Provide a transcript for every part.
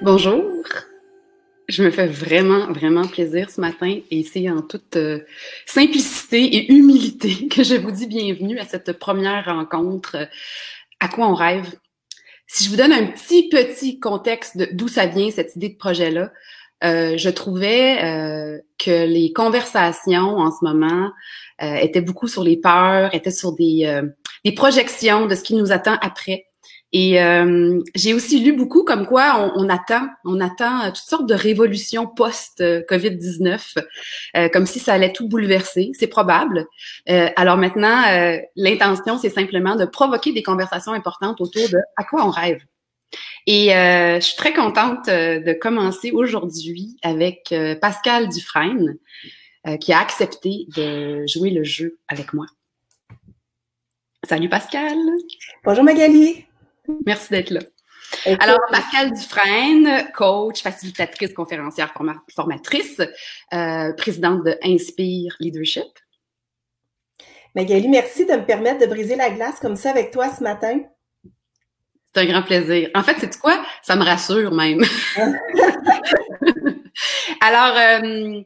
Bonjour. Je me fais vraiment, vraiment plaisir ce matin et c'est en toute euh, simplicité et humilité que je vous dis bienvenue à cette première rencontre euh, À quoi on rêve? Si je vous donne un petit, petit contexte d'où ça vient, cette idée de projet-là, euh, je trouvais que les conversations en ce moment étaient beaucoup sur les peurs, étaient sur des, des projections de ce qui nous attend après. Et euh, j'ai aussi lu beaucoup comme quoi on, attend, on attend toutes sortes de révolutions post-COVID-19, euh, comme si ça allait tout bouleverser. C'est probable. Euh, alors maintenant, l'intention, c'est simplement de provoquer des conversations importantes autour de à quoi on rêve. Et je suis très contente de commencer aujourd'hui avec Pascal Dufresne, qui a accepté de jouer le jeu avec moi. Salut Pascal. Bonjour Magali. Merci d'être là. Alors, Pascal Dufresne, coach, facilitatrice, conférencière, formatrice, euh, présidente de Inspire Leadership. Magali, merci de me permettre de briser la glace comme ça avec toi ce matin. C'est un grand plaisir. En fait, c'est quoi? Ça me rassure même. Alors, euh,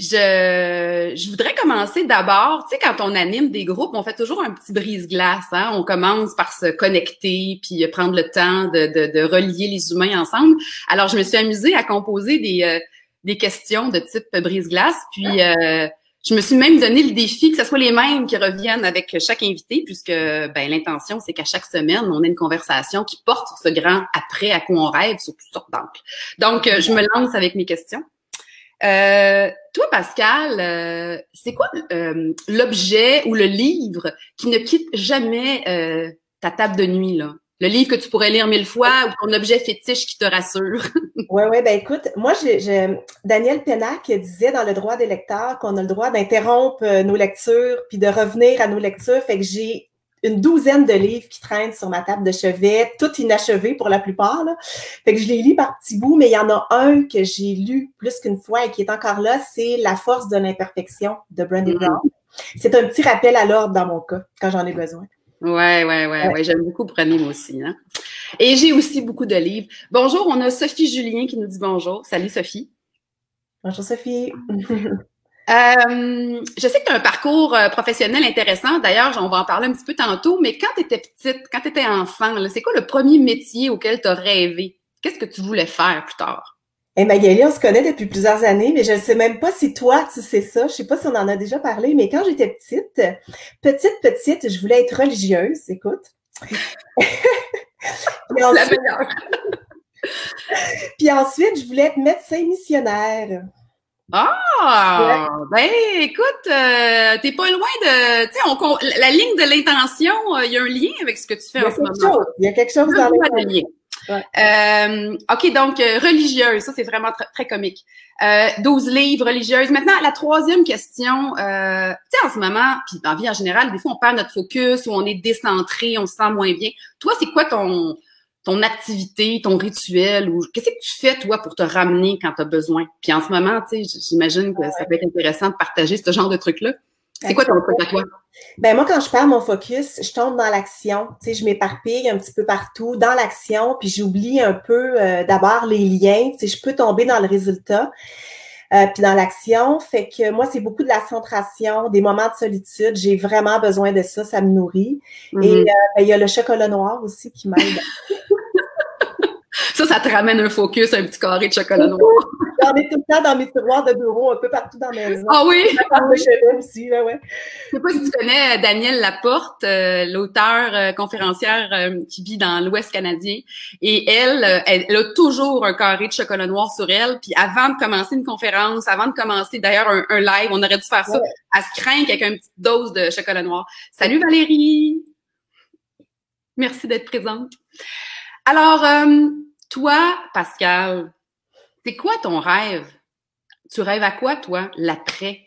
je, je voudrais commencer d'abord, tu sais, quand on anime des groupes, on fait toujours un petit brise-glace. Hein? On commence par se connecter, puis prendre le temps de, de, de, relier les humains ensemble. Alors, je me suis amusée à composer des, euh, des questions de type brise-glace, puis euh, je me suis même donné le défi que ce soit les mêmes qui reviennent avec chaque invité, puisque ben, l'intention, c'est qu'à chaque semaine, on ait une conversation qui porte sur ce grand après à quoi on rêve sur toutes sortes d'angles. Donc, euh, je me lance avec mes questions. Euh, toi, Pascal, euh, c'est quoi euh, l'objet ou le livre qui ne quitte jamais ta table de nuit, là? Le livre que tu pourrais lire mille fois ou ton objet fétiche qui te rassure? oui, oui, ben écoute, moi, j'ai, Daniel Pennac disait dans le droit des lecteurs qu'on a le droit d'interrompre nos lectures puis de revenir à nos lectures. Fait que j'ai une douzaine de livres qui traînent sur ma table de chevet, tout inachevés pour la plupart. Là. Fait que je les lis par petits bouts, mais il y en a un que j'ai lu plus qu'une fois et qui est encore là, c'est La force de l'imperfection de Brandy mm-hmm. Brown. C'est un petit rappel à l'ordre dans mon cas, quand j'en ai besoin. Ouais, ouais, ouais, ouais. J'aime beaucoup Brandy, moi aussi. Hein? Et j'ai aussi beaucoup de livres. Bonjour, on a Sophie Julien qui nous dit bonjour. Salut Sophie. Bonjour Sophie. Euh, je sais que tu as un parcours euh, professionnel intéressant. D'ailleurs, on va en parler un petit peu tantôt, mais quand tu étais petite, quand tu étais enfant, c'est quoi le premier métier auquel tu as rêvé? Qu'est-ce que tu voulais faire plus tard? Eh Magali, on se connaît depuis plusieurs années, mais je ne sais même pas si toi, tu sais ça. Je sais pas si on en a déjà parlé, mais quand j'étais petite, petite, petite, je voulais être religieuse, écoute. La meilleure. Puis ensuite, je voulais être médecin missionnaire. Ah! Ben, écoute, euh, t'es pas loin de. Tu sais, la ligne de l'intention, euh, il y a un lien avec ce que tu fais en ce moment. Il y a quelque chose dans le lien. Euh, OK, donc, religieuse, ça, c'est vraiment très comique. 12 livres religieuses. Maintenant, la troisième question, tu sais, en ce moment, puis dans la vie en général, des fois, on perd notre focus ou on est décentré, on se sent moins bien. Toi, c'est quoi ton ton activité, ton rituel ou qu'est-ce que tu fais toi pour te ramener quand tu as besoin? Puis en ce moment, tu sais, j'imagine que ça peut être intéressant de partager ce genre de trucs là. C'est quoi ton truc à toi? Ben moi, quand je perds mon focus, je tombe dans l'action. Tu sais, je m'éparpille un petit peu partout dans l'action, puis j'oublie un peu euh, d'abord les liens. Tu sais, je peux tomber dans le résultat. Euh, puis dans l'action, fait que moi, c'est beaucoup de la centration, des moments de solitude. J'ai vraiment besoin de ça, ça me nourrit. Et mm-hmm. euh, ben, il y a le chocolat noir aussi qui m'aide. Ça, ça te ramène un focus, un petit carré de chocolat noir. J'en ai tout le temps dans mes tiroirs de bureau, un peu partout dans mes maison. Ah oui? aussi, là, ouais. Je sais pas si tu connais euh, Danielle Laporte, euh, l'auteur euh, conférencière qui vit dans l'Ouest canadien. Et elle, elle, a toujours un carré de chocolat noir sur elle. Puis avant de commencer une conférence, avant de commencer d'ailleurs un, live, on aurait dû faire ça. Elle se craint avec une petite dose de chocolat noir. Salut Valérie! Merci d'être présente. Alors, toi, Pascal, c'est quoi ton rêve? Tu rêves à quoi, toi, l'après?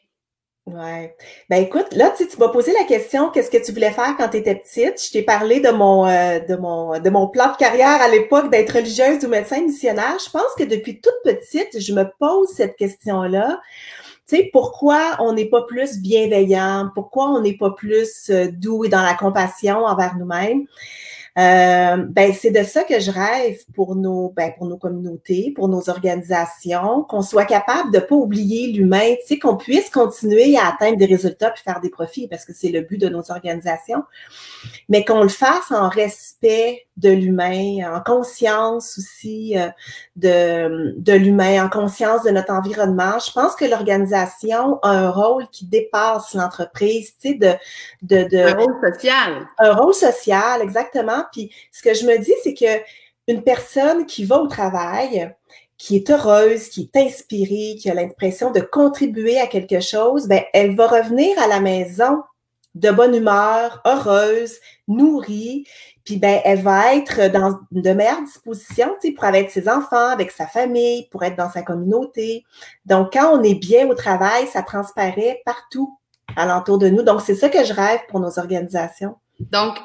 Ouais. Ben écoute, là, tu, tu m'as posé la question, qu'est-ce que tu voulais faire quand tu étais petite? Je t'ai parlé de mon, euh, de mon, de mon plan de carrière à l'époque d'être religieuse ou médecin missionnaire. Je pense que depuis toute petite, je me pose cette question-là. Tu sais, pourquoi on n'est pas plus bienveillant? Pourquoi on n'est pas plus euh, doux et dans la compassion envers nous-mêmes? Euh, ben, c'est de ça que je rêve pour nos, ben, pour nos communautés, pour nos organisations, qu'on soit capable de pas oublier l'humain, tu sais, qu'on puisse continuer à atteindre des résultats puis faire des profits parce que c'est le but de nos organisations, mais qu'on le fasse en respect de l'humain, en conscience aussi euh, de, de l'humain, en conscience de notre environnement. Je pense que l'organisation a un rôle qui dépasse l'entreprise, tu sais, de, de, de... Un rôle social. Un rôle social, exactement. Puis ce que je me dis, c'est que une personne qui va au travail, qui est heureuse, qui est inspirée, qui a l'impression de contribuer à quelque chose, ben, elle va revenir à la maison de bonne humeur, heureuse, nourrie, puis ben, elle va être dans de meilleures dispositions tu sais, pour avec ses enfants, avec sa famille, pour être dans sa communauté. Donc, quand on est bien au travail, ça transparaît partout alentour de nous. Donc, c'est ça que je rêve pour nos organisations. Donc,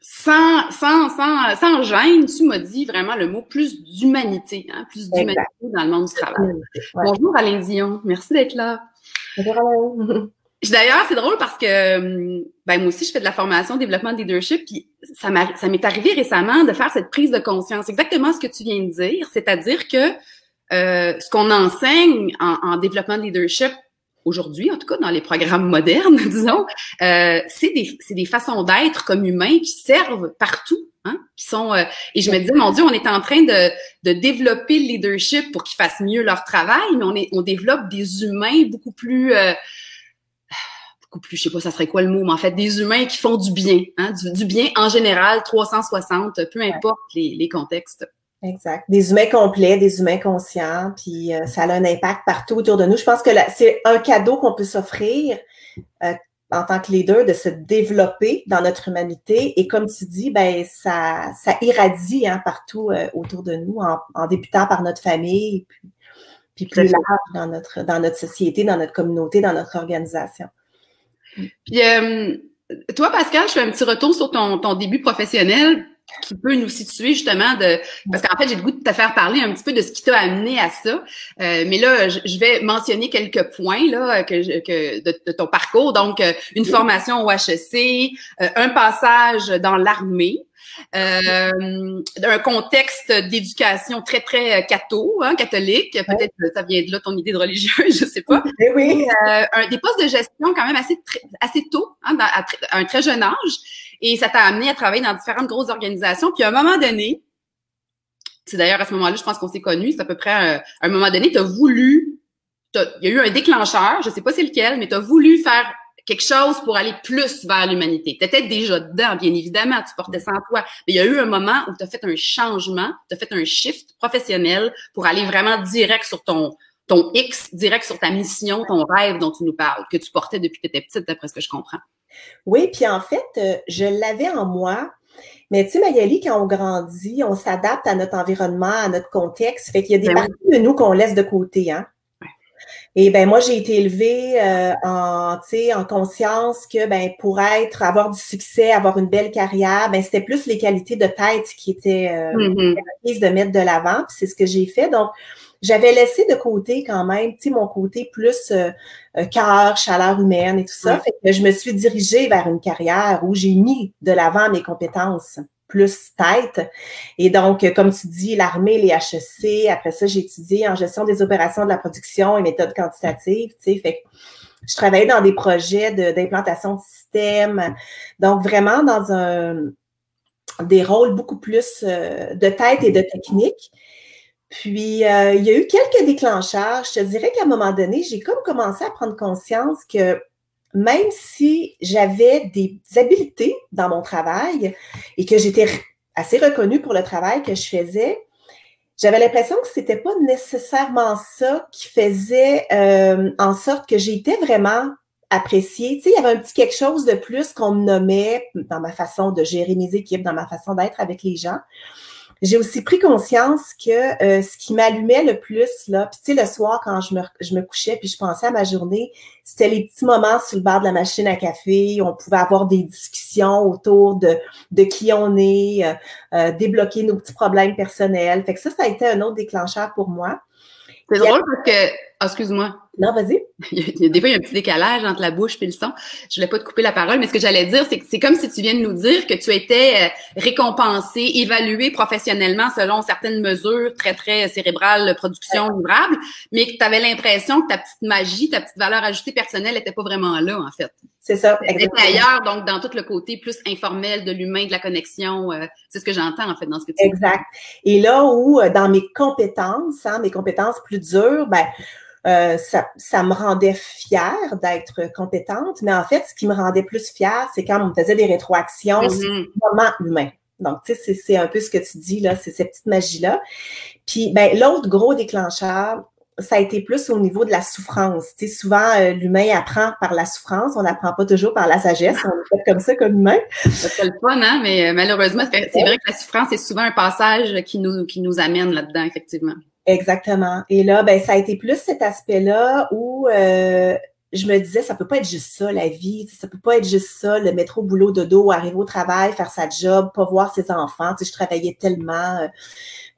sans, sans, sans, sans gêne, tu m'as dit vraiment le mot plus d'humanité, hein, plus d'humanité dans le monde du travail. Bonjour Alain Dion, merci d'être là. Bonjour Alain. D'ailleurs, c'est drôle parce que hum, ben, moi aussi, je fais de la formation, développement de leadership, puis ça m'est arrivé récemment de faire cette prise de conscience. Exactement ce que tu viens de dire, c'est-à-dire que euh, ce qu'on enseigne en, en, développement de leadership aujourd'hui, en tout cas dans les programmes modernes, disons, euh, c'est des, des, façons d'être comme humains qui servent partout. Hein, qui sont euh, et je me disais mon Dieu on est en train de, de développer le leadership pour qu'ils fassent mieux leur travail mais on est on développe des humains beaucoup plus euh, plus, je sais pas, ça serait quoi le mot, mais en fait, des humains qui font du bien, hein, du, bien en général, 360, peu importe les, les, contextes. Exact. Des humains complets, des humains conscients, puis euh, ça a un impact partout autour de nous. Je pense que c'est un cadeau qu'on peut s'offrir euh, en tant que leader de se développer dans notre humanité. Et comme tu dis, ben ça, ça irradie hein, partout euh, autour de nous, en, en, débutant par notre famille, puis, puis plus large dans notre, dans notre société, dans notre communauté, dans notre organisation. Puis, euh, toi, Pascal, je fais un petit retour sur ton, ton début professionnel qui peut nous situer justement de parce qu'en fait j'ai le goût de te faire parler un petit peu de ce qui t'a amené à ça. Euh, mais là je, vais mentionner quelques points là que, que de, ton parcours. Donc euh, une formation au HEC un passage dans l'armée euh, un contexte d'éducation très, très euh, catho, hein, catholique. Peut-être que ça vient de là ton idée de religieuse, je sais pas. Eh oui. Euh, un, des postes de gestion quand même assez, assez tôt, hein, à, un très jeune âge. Et ça t'a amené à travailler dans différentes grosses organisations. Puis à un moment donné, c'est d'ailleurs à ce moment-là, je pense qu'on s'est connus, c'est à peu près à un moment donné, tu as voulu, il y a eu un déclencheur, je sais pas c'est lequel, mais tu as voulu faire quelque chose pour aller plus vers l'humanité. Tu étais déjà dedans, bien évidemment, tu portais ça en toi. Mais il y a eu un moment où tu as fait un changement, tu as fait un shift professionnel pour aller vraiment direct sur ton, ton X, direct sur ta mission, ton rêve dont tu nous parles, que tu portais depuis que tu étais petite, d'après ce que je comprends. Oui, puis en fait, euh, je l'avais en moi. Mais tu sais, Magali, quand on grandit, on s'adapte à notre environnement, à notre contexte. Fait qu'il y a des ben parties de nous qu'on laisse de côté, hein. Et ben moi, j'ai été élevée euh, en, en conscience que ben pour être, avoir du succès, avoir une belle carrière, ben c'était plus les qualités de tête qui étaient euh, mm-hmm. de mettre de l'avant. c'est ce que j'ai fait. Donc, j'avais laissé de côté quand même, tu sais, mon côté plus euh, euh, cœur, chaleur humaine et tout ça. Fait que je me suis dirigée vers une carrière où j'ai mis de l'avant mes compétences plus tête. Et donc, comme tu dis, l'armée, les HEC, après ça, j'ai étudié en gestion des opérations de la production et méthodes quantitatives, tu sais, fait je travaillais dans des projets d'implantation de, systèmes, donc vraiment dans un des rôles beaucoup plus euh, de tête et de technique. Puis, euh, il y a eu quelques déclencheurs. Je te dirais qu'à un moment donné, j'ai comme commencé à prendre conscience que même si j'avais des habiletés dans mon travail et que j'étais assez reconnue pour le travail que je faisais, j'avais l'impression que c'était pas nécessairement ça qui faisait euh, en sorte que j'étais vraiment appréciée. Tu sais, il y avait un petit quelque chose de plus qu'on me nommait dans ma façon de gérer mes équipes, dans ma façon d'être avec les gens j'ai aussi pris conscience que euh, ce qui m'allumait le plus, là, puis tu sais, le soir, quand je me, je me couchais, puis je pensais à ma journée, c'était les petits moments sur le bar de la machine à café. On pouvait avoir des discussions autour de, de qui on est, euh, euh, débloquer nos petits problèmes personnels. Fait que ça, ça a été un autre déclencheur pour moi. C'est drôle parce que, ah, excuse-moi, Non, vas-y. des fois, il y a un petit décalage entre la bouche et le son. Je voulais pas te couper la parole, mais ce que j'allais dire, c'est que c'est comme si tu viens de nous dire que tu étais euh, récompensé, évalué professionnellement selon certaines mesures très, très cérébrales, production, livrable, mais que tu avais l'impression que ta petite magie, ta petite valeur ajoutée personnelle n'était pas vraiment là, en fait. C'est ça. Exactement. ailleurs, donc dans tout le côté plus informel de l'humain, de la connexion. Euh, c'est ce que j'entends en fait dans ce que tu dis. Exact. Et là où, euh, dans mes compétences, hein, mes compétences plus dures, ben, euh, ça, ça, me rendait fière d'être compétente, mais en fait, ce qui me rendait plus fière, c'est quand on me faisait des rétroactions mm-hmm. sur le moment humain. Donc, tu sais, c'est un peu ce que tu dis là, c'est cette petite magie-là. Puis, ben, l'autre gros déclencheur, ça a été plus au niveau de la souffrance. Tu sais, souvent, euh, l'humain apprend par la souffrance, on n'apprend pas toujours par la sagesse, on est fait comme ça comme humain. C'est le fun, hein? mais euh, malheureusement, c'est vrai que la souffrance est souvent un passage qui nous, qui nous amène là-dedans, effectivement. Exactement. Et là, ben, ça a été plus cet aspect-là où euh, je me disais, ça peut pas être juste ça, la vie. Ça peut pas être juste ça, le métro, boulot, dodo, arriver au travail, faire sa job, pas voir ses enfants. Tu sais, je travaillais tellement.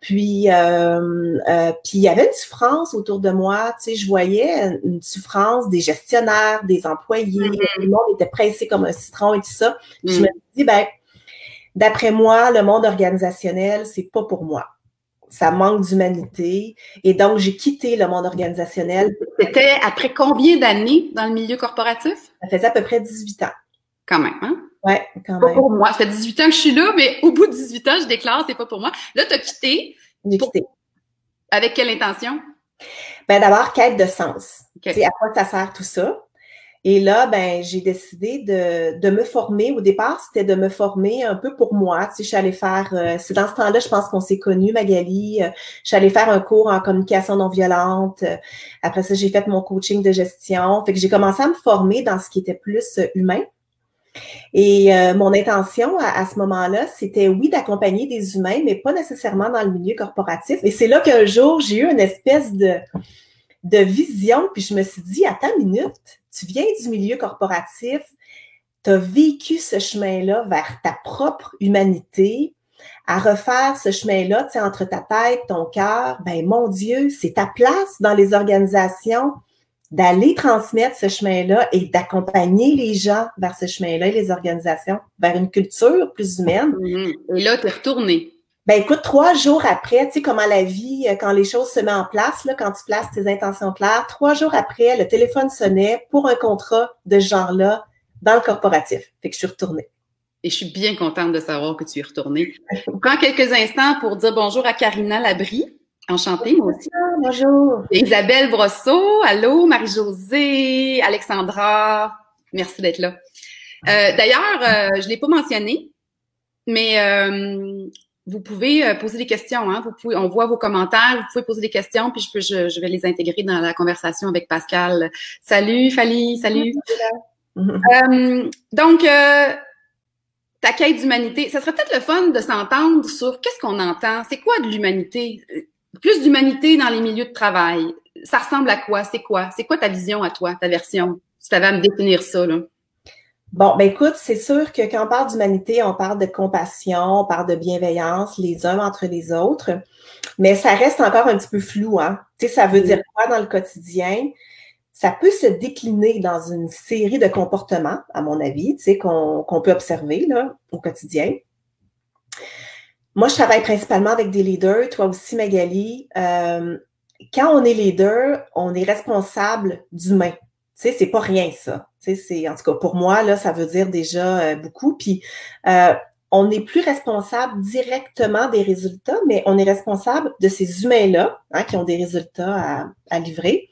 Puis, euh, euh, puis il y avait une souffrance autour de moi. Tu sais, je voyais une souffrance des gestionnaires, des employés. Mm-hmm. Le monde était pressé comme un citron et tout ça. Je me mm. dis, ben, d'après moi, le monde organisationnel, c'est pas pour moi. Ça manque d'humanité. Et donc, j'ai quitté le monde organisationnel. C'était après combien d'années dans le milieu corporatif? Ça faisait à peu près 18 ans. Quand même, hein? Ouais, quand même. Pas pour moi. Ça fait 18 ans que je suis là, mais au bout de 18 ans, je déclare, c'est pas pour moi. Là, tu as quitté. J'ai quitté. Avec quelle intention? Ben, d'abord, quête de sens. C'est à quoi ça sert tout ça? Et là, ben, j'ai décidé de, de, me former. Au départ, c'était de me former un peu pour moi. Tu sais, je suis allée faire, euh, c'est dans ce temps-là, je pense qu'on s'est connus, Magali. Euh, je suis allée faire un cours en communication non violente. après ça, j'ai fait mon coaching de gestion. Fait que j'ai commencé à me former dans ce qui était plus humain. Et euh, mon intention à, ce moment-là, c'était oui d'accompagner des humains, mais pas nécessairement dans le milieu corporatif. Et c'est là qu'un jour, j'ai eu une espèce de, de vision, puis je me suis dit, attends une minute, tu viens du milieu corporatif, tu as vécu ce chemin-là vers ta propre humanité, à refaire ce chemin-là, tu sais, entre ta tête, ton cœur, ben mon Dieu, c'est ta place dans les organisations d'aller transmettre ce chemin-là et d'accompagner les gens vers ce chemin-là et les organisations vers une culture plus humaine. Et là, tu es retourné. Ben écoute, trois jours après, tu sais comment la vie, euh, quand les choses se mettent en place, là, quand tu places tes intentions claires, trois jours après, le téléphone sonnait pour un contrat de ce genre-là dans le corporatif. Fait que je suis retournée. Et je suis bien contente de savoir que tu es retournée. prends quelques instants pour dire bonjour à Karina Labrie. Enchantée, moi aussi. Bonjour. Isabelle Brosseau, allô, Marie-Josée, Alexandra, merci d'être là. Euh, d'ailleurs, euh, je ne l'ai pas mentionné, mais euh, vous pouvez poser des questions. Hein? Vous pouvez, on voit vos commentaires, vous pouvez poser des questions, puis je, peux, je, vais les intégrer dans la conversation avec Pascal. Salut, Fali, salut. donc, ta quête d'humanité, ça serait peut-être le fun de s'entendre sur qu'est-ce qu'on entend, c'est quoi de l'humanité? Plus d'humanité dans les milieux de travail. Ça ressemble à quoi? C'est quoi? C'est quoi ta vision à toi, ta version? Si tu avais à me définir ça, là. Bon, ben écoute, c'est sûr que quand on parle d'humanité, on parle de compassion, on parle de bienveillance les uns entre les autres, mais ça reste encore un petit peu flou, hein? Tu sais, ça veut dire quoi dans le quotidien? Ça peut se décliner dans une série de comportements, à mon avis, tu sais, qu'on peut observer là, au quotidien. Moi, je travaille principalement avec des leaders, toi aussi, Magali. Euh, quand on est leader, on est responsable d'humain. Tu sais, c'est pas rien, ça. C'est, en tout cas, pour moi, là, ça veut dire déjà euh, beaucoup. Puis, euh, on n'est plus responsable directement des résultats, mais on est responsable de ces humains-là hein, qui ont des résultats à, à livrer.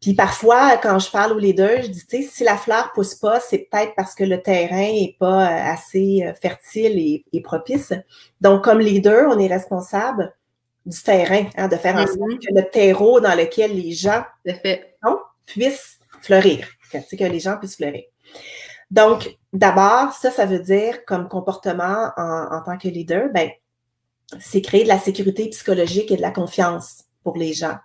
Puis parfois, quand je parle aux leaders, je dis, tu sais, si la fleur pousse pas, c'est peut-être parce que le terrain est pas euh, assez euh, fertile et, propice. Donc, comme leader, on est responsable du terrain, hein, de faire en sorte mm-hmm. que le terreau dans lequel les gens puissent fleurir, que, que les gens puissent fleurir. Donc, d'abord, ça, ça veut dire comme comportement en, en tant que leader, ben, c'est créer de la sécurité psychologique et de la confiance pour les gens.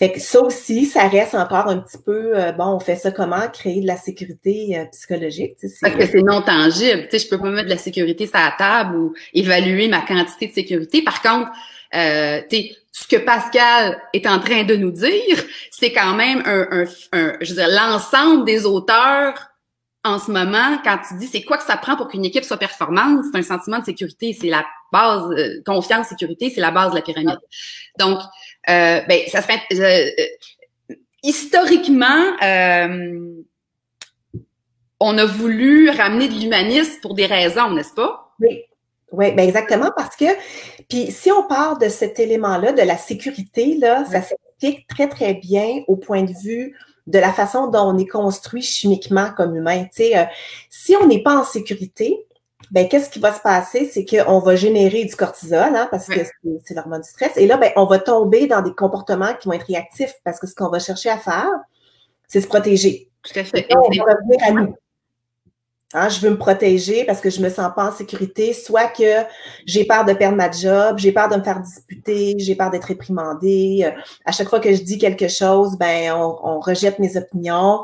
Fait que ça aussi, ça reste encore un petit peu, euh, bon, on fait ça comment? Créer de la sécurité euh, psychologique. Parce que c'est non tangible. Tu sais, je peux pas mettre de la sécurité sur la table ou évaluer ma quantité de sécurité. Par contre, euh, ce que Pascal est en train de nous dire, c'est quand même un, un, je veux dire, l'ensemble des auteurs en ce moment, quand tu dis c'est quoi que ça prend pour qu'une équipe soit performante, c'est un sentiment de sécurité, c'est la base, euh, confiance, sécurité, c'est la base de la pyramide. Donc, euh, ben, ça serait euh, historiquement, on a voulu ramener de l'humanisme pour des raisons, n'est-ce pas? Oui. Oui, ben exactement, parce que, puis si on part de cet élément-là, de la sécurité, là, ça s'explique très, très bien au point de vue de la façon dont on est construit chimiquement comme humain. Tu sais, euh, si on n'est pas en sécurité, ben qu'est-ce qui va se passer, c'est qu'on va générer du cortisol, hein, parce que c'est l'hormone du stress, et là, ben, on va tomber dans des comportements qui vont être réactifs, parce que ce qu'on va chercher à faire, c'est se protéger. Tout à fait. on va revenir à nous. Hein, je veux me protéger parce que je me sens pas en sécurité, soit que j'ai peur de perdre ma job, j'ai peur de me faire disputer, j'ai peur d'être réprimandée. Euh, à chaque fois que je dis quelque chose, ben on, rejette mes opinions.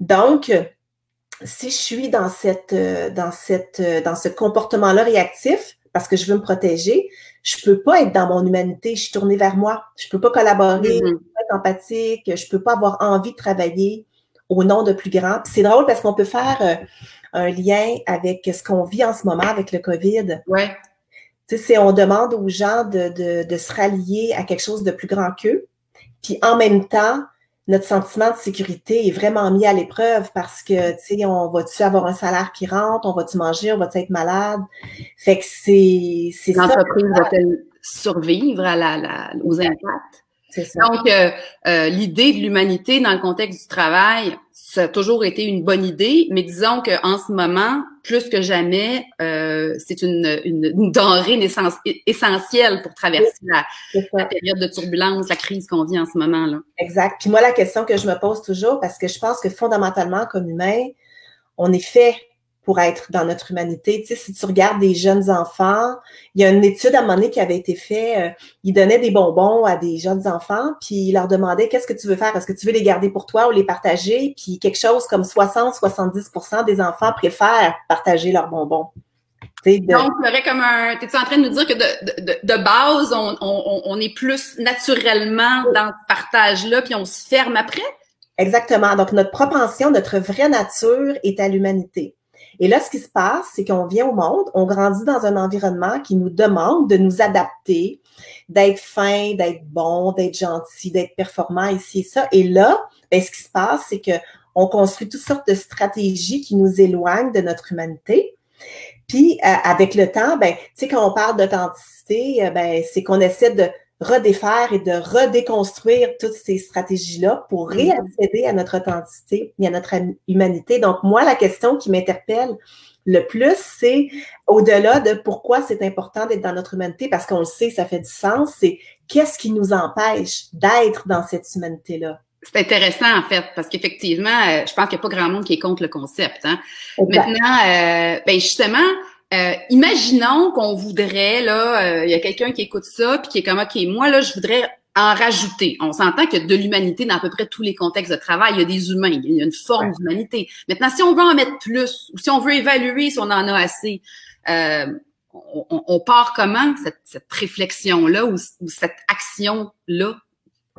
Donc, si je suis dans cette, euh, dans cette, euh, dans ce comportement-là réactif, parce que je veux me protéger, je peux pas être dans mon humanité, je suis tournée vers moi. Je peux pas collaborer, je peux pas être empathique, je peux pas avoir envie de travailler au nom de plus grand. C'est drôle parce qu'on peut faire un lien avec ce qu'on vit en ce moment avec le COVID. Ouais. Tu sais, on demande aux gens de, de, de, se rallier à quelque chose de plus grand qu'eux. Puis en même temps, notre sentiment de sécurité est vraiment mis à l'épreuve parce que, tu sais, on va-tu avoir un salaire qui rentre, on va-tu manger, on va-tu être malade? Fait que c'est, c'est L'entreprise va-t-elle survivre à la, la, aux impacts? Donc, euh, euh, l'idée de l'humanité dans le contexte du travail, ça a toujours été une bonne idée, mais disons qu'en ce moment, plus que jamais, euh, c'est une, une, denrée essentielle pour traverser la, la, période de turbulence, la crise qu'on vit en ce moment. là. Exact. Puis moi, la question que je me pose toujours, parce que je pense que fondamentalement, comme humain, on est fait pour être dans notre humanité. Tu sais, si tu regardes des jeunes enfants, il y a une étude à un moment donné qui avait été faite, euh, ils donnaient des bonbons à des jeunes enfants, puis ils leur demandaient qu'est-ce que tu veux faire, est-ce que tu veux les garder pour toi ou les partager, puis quelque chose comme 60-70% des enfants préfèrent partager leurs bonbons. De... Donc, tu aurais comme un. T'es-tu en train de nous dire que de, de, de base, on, on, on, est plus naturellement dans ce partage-là, puis on se ferme après? Exactement. Donc, notre propension, notre vraie nature est à l'humanité. Et là, ce qui se passe, c'est qu'on vient au monde, on grandit dans un environnement qui nous demande de nous adapter, d'être fin, d'être bon, d'être gentil, d'être performant, ici et ça. Et là, ben, ce qui se passe, c'est que on construit toutes sortes de stratégies qui nous éloignent de notre humanité. Puis, euh, avec le temps, ben, tu sais, quand on parle d'authenticité, euh, ben, c'est qu'on essaie de redéfaire et de redéconstruire toutes ces stratégies-là pour mm-hmm. réaccéder à notre authenticité et à notre humanité. Donc, moi, la question qui m'interpelle le plus, c'est au-delà de pourquoi c'est important d'être dans notre humanité, parce qu'on le sait, ça fait du sens, c'est qu'est-ce qui nous empêche d'être dans cette humanité-là? C'est intéressant, en fait, parce qu'effectivement, euh, je pense qu'il n'y a pas grand monde qui est contre le concept. Hein. Maintenant, euh, ben justement, euh, imaginons qu'on voudrait, là, euh, il y a quelqu'un qui écoute ça, puis qui est comme, OK, moi, là, je voudrais en rajouter. On s'entend que de l'humanité dans à peu près tous les contextes de travail, il y a des humains, il y a une forme d'humanité. Maintenant, si on veut en mettre plus, ou si on veut évaluer si on en a assez, euh, on, part comment cette, réflexion-là ou cette action-là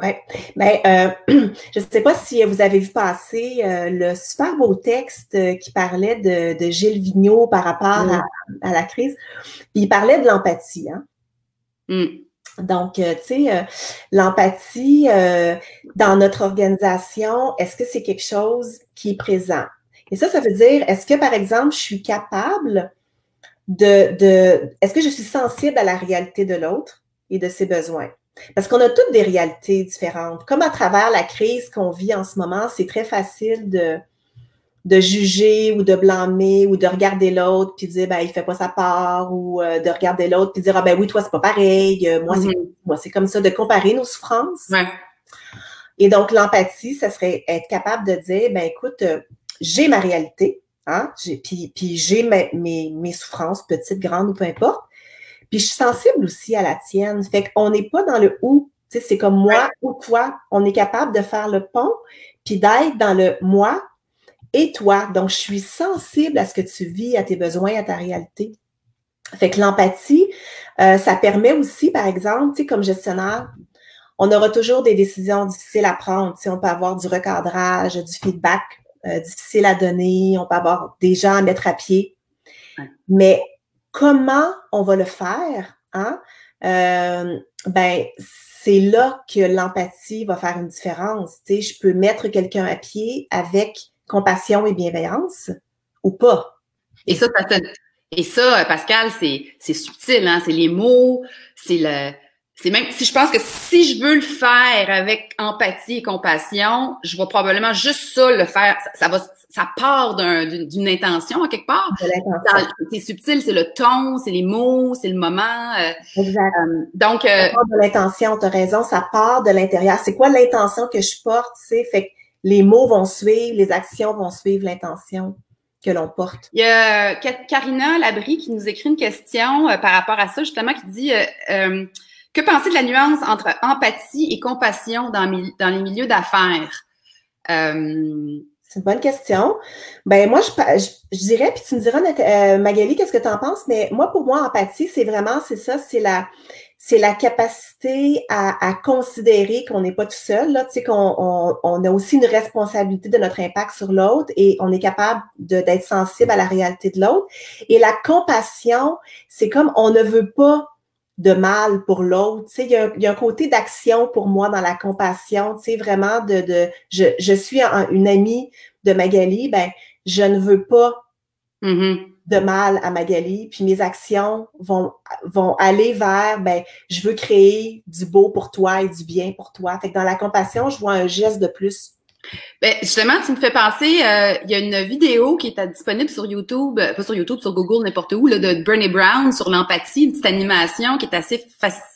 oui. mais ben, euh, je ne sais pas si vous avez vu passer euh, le super beau texte euh, qui parlait de, de Gilles Vigneault par rapport à, la crise. Il parlait de l'empathie. Hein? Mm. Donc, tu sais, l'empathie dans notre organisation, est-ce que c'est quelque chose qui est présent? Et ça, ça veut dire, est-ce que, par exemple, je suis capable de, de est-ce que je suis sensible à la réalité de l'autre et de ses besoins? Parce qu'on a toutes des réalités différentes. Comme à travers la crise qu'on vit en ce moment, c'est très facile de, de juger ou de blâmer ou de regarder l'autre puis dire ben il fait pas sa part ou euh, de regarder l'autre puis dire ah ben oui toi c'est pas pareil euh, moi c'est mm-hmm. moi c'est comme ça de comparer nos souffrances. Et donc l'empathie ça serait être capable de dire ben écoute euh, j'ai ma réalité hein puis puis j'ai mes, mes, mes souffrances petites grandes ou peu importe puis je suis sensible aussi à la tienne. Fait qu'on n'est pas dans le ou. Tu sais, c'est comme moi ou toi. On est capable de faire le pont, puis d'être dans le moi et toi. Donc, je suis sensible à ce que tu vis, à tes besoins, à ta réalité. Fait que l'empathie, euh, ça permet aussi, par exemple, tu sais, comme gestionnaire, on aura toujours des décisions difficiles à prendre. Tu on peut avoir du recadrage, du feedback euh, difficile à donner, on peut avoir des gens à mettre à pied. Mais comment on va le faire? Hein? Euh, ben, c'est là que l'empathie va faire une différence. Tu sais, je peux mettre quelqu'un à pied avec compassion et bienveillance ou pas. Et ça, et ça, Pascal, c'est subtil, hein? C'est les mots, c'est le, c'est même si je pense que si je veux le faire avec empathie et compassion, je vais probablement juste ça le faire. Ça, va, ça part d'une intention à quelque part. C'est subtil, c'est le ton, c'est les mots, c'est le moment. Euh, exact. Euh, donc, ça euh, part de l'intention. T'as raison, ça part de l'intérieur. C'est quoi l'intention que je porte C'est fait que les mots vont suivre, les actions vont suivre l'intention que l'on porte. Il y a Karina Labrie qui nous écrit une question par rapport à ça justement qui dit. Que penser de la nuance entre empathie et compassion dans, les milieux d'affaires? Euh, c'est une bonne question. Ben moi, je, je, dirais, puis tu me diras, euh, Magali, qu'est-ce que tu en penses? Mais moi, pour moi, empathie, c'est vraiment, c'est ça, c'est la, c'est la capacité à, considérer qu'on n'est pas tout seul, là, tu sais, qu'on on, a aussi une responsabilité de notre impact sur l'autre et on est capable d'être sensible à la réalité de l'autre. Et la compassion, c'est comme on ne veut pas de mal pour l'autre. Tu sais, il y, a, il y a un côté d'action pour moi dans la compassion, tu sais, vraiment de, de je, je suis une amie de Magali, ben, je ne veux pas mm-hmm. de mal à Magali, puis mes actions vont, vont aller vers, ben, je veux créer du beau pour toi et du bien pour toi. Fait que dans la compassion, je vois un geste de plus. Ben, justement, tu me fais penser, euh, il y a une vidéo qui est disponible sur YouTube, euh, pas sur YouTube, sur Google, n'importe où, là, de Bernie Brown sur l'empathie, une petite animation qui est assez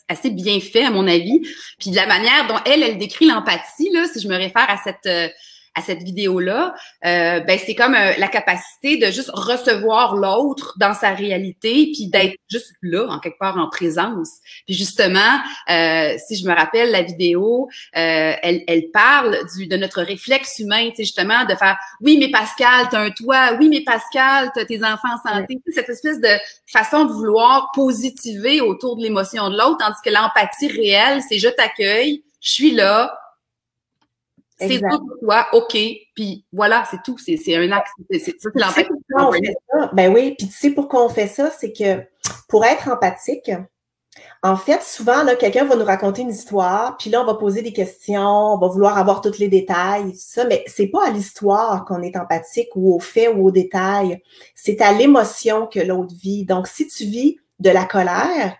assez bien fait à mon avis. Puis de la manière dont elle, elle décrit l'empathie, là, si je me réfère à cette euh, à cette vidéo-là, euh, ben c'est comme euh, la capacité de juste recevoir l'autre dans sa réalité, puis d'être juste là, en quelque part en présence. Puis justement, euh, si je me rappelle la vidéo, elle, elle parle du, de notre réflexe humain, tu sais justement de faire oui mais Pascal, t'as un toit, oui mais Pascal, t'as tes enfants en santé, cette espèce de façon de vouloir positiver autour de l'émotion de l'autre, tandis que l'empathie réelle, c'est je t'accueille, je suis là, c'est tout pour toi, OK, puis voilà, c'est tout. C'est un acte. C'est. Ben oui, puis tu sais pourquoi on fait ça, c'est que pour être empathique, en fait, souvent, là, quelqu'un va nous raconter une histoire, puis là, on va poser des questions, on va vouloir avoir tous les détails, ça, mais c'est pas à l'histoire qu'on est empathique ou au fait ou au détail. C'est à l'émotion que l'autre vit. Donc, si tu vis de la colère,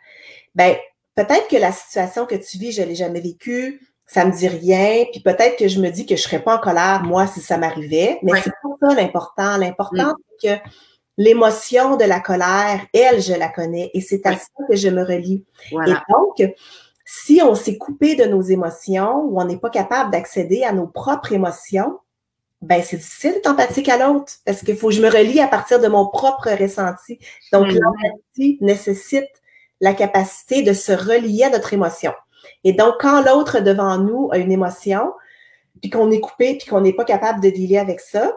ben peut-être que la situation que tu vis, je l'ai jamais vécue, ça me dit rien, puis peut-être que je me dis que je serais pas en colère, moi, si ça m'arrivait, mais c'est pas ça l'important. L'important, mm. c'est que l'émotion de la colère, elle, je la connais, et c'est à ça que je me relie. Et donc, si on s'est coupé de nos émotions ou on n'est pas capable d'accéder à nos propres émotions, ben c'est difficile d'être empathique à l'autre parce qu'il faut que je me relie à partir de mon propre ressenti. Donc, mm. l'empathie nécessite la capacité de se relier à notre émotion. Et donc, quand l'autre devant nous a une émotion, puis qu'on est coupé, puis qu'on n'est pas capable de dealer avec ça,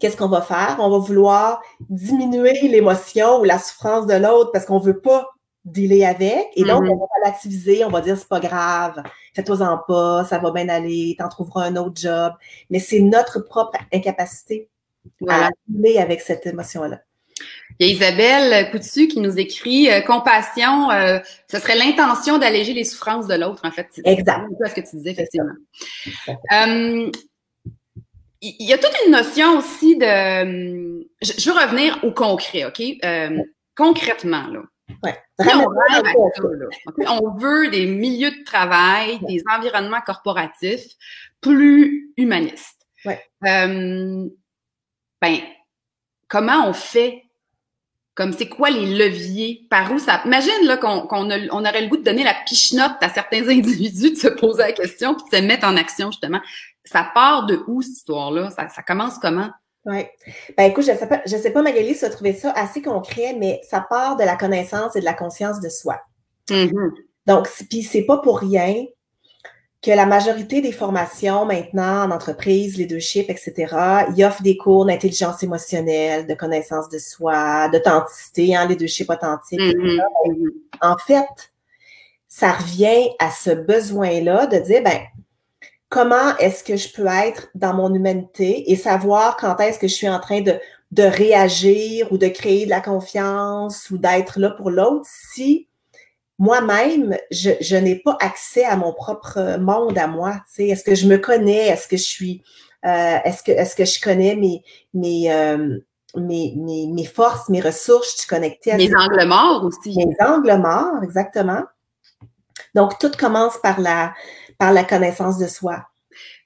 qu'est-ce qu'on va faire? On va vouloir diminuer l'émotion ou la souffrance de l'autre parce qu'on veut pas dealer avec. Et donc, mm-hmm. on va relativiser, on va dire c'est pas grave, fais-toi-en pas, ça va bien aller, t'en trouveras un autre job. Mais c'est notre propre incapacité à dealer avec cette émotion-là. Il y a Isabelle Coutu qui nous écrit euh, compassion, euh, ce serait l'intention d'alléger les souffrances de l'autre, en fait. Exact. C'est ce que tu disais, effectivement. Euh, il y a toute une notion aussi de. Je, veux revenir au concret, OK? concrètement, là. Ouais. On, on veut des milieux de travail, des environnements corporatifs plus humanistes. Ouais. ben, comment on fait comme c'est quoi les leviers, par où ça. Imagine là qu'on on aurait le goût de donner la piche-note à certains individus de se poser la question puis de se mettre en action justement. Ça part de où cette histoire-là? Ça, ça commence comment? Oui. Ben écoute, je sais pas, je sais pas Magali si tu trouvé ça assez concret, mais ça part de la connaissance et de la conscience de soi. Mm-hmm. Donc, puis c'est pas pour rien que la majorité des formations maintenant en entreprise, leadership, etc., ils offrent des cours d'intelligence émotionnelle, de connaissance de soi, d'authenticité, hein, leadership authentique. Mm-hmm. En fait, ça revient à ce besoin-là de dire, ben, comment est-ce que je peux être dans mon humanité et savoir quand est-ce que je suis en train de, de réagir ou de créer de la confiance ou d'être là pour l'autre si moi-même, je, je n'ai pas accès à mon propre monde à moi. Est-ce que je me connais? Est-ce que je suis euh, est-ce que est-ce que je connais mes mes, euh, mes, mes, mes forces, mes ressources, je suis connectée à Mes angles morts aussi. Mes angles morts, exactement. Donc, tout commence par la par la connaissance de soi.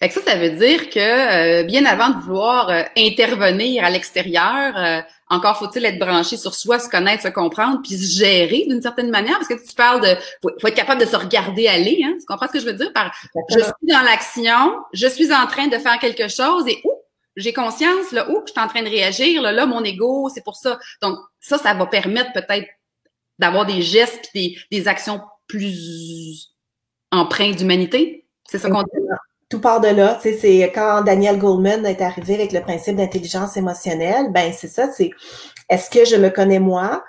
Fait que ça, ça veut dire que euh, bien avant de vouloir intervenir à l'extérieur, encore faut-il être branché sur soi, se connaître, se comprendre, puis se gérer d'une certaine manière, parce que tu parles de, faut, faut être capable de se regarder aller, hein, tu comprends ce que je veux dire? Par, je suis dans l'action, je suis en train de faire quelque chose et où j'ai conscience, là, où je suis en train de réagir, là, là mon ego, c'est pour ça. Donc ça, ça va permettre peut-être d'avoir des gestes puis des, des actions plus empreintes d'humanité. C'est ça qu'on dit? Tout part de là. Tu sais, c'est quand Daniel Goldman est arrivé avec le principe d'intelligence émotionnelle, ben c'est ça, c'est est-ce que je me connais moi?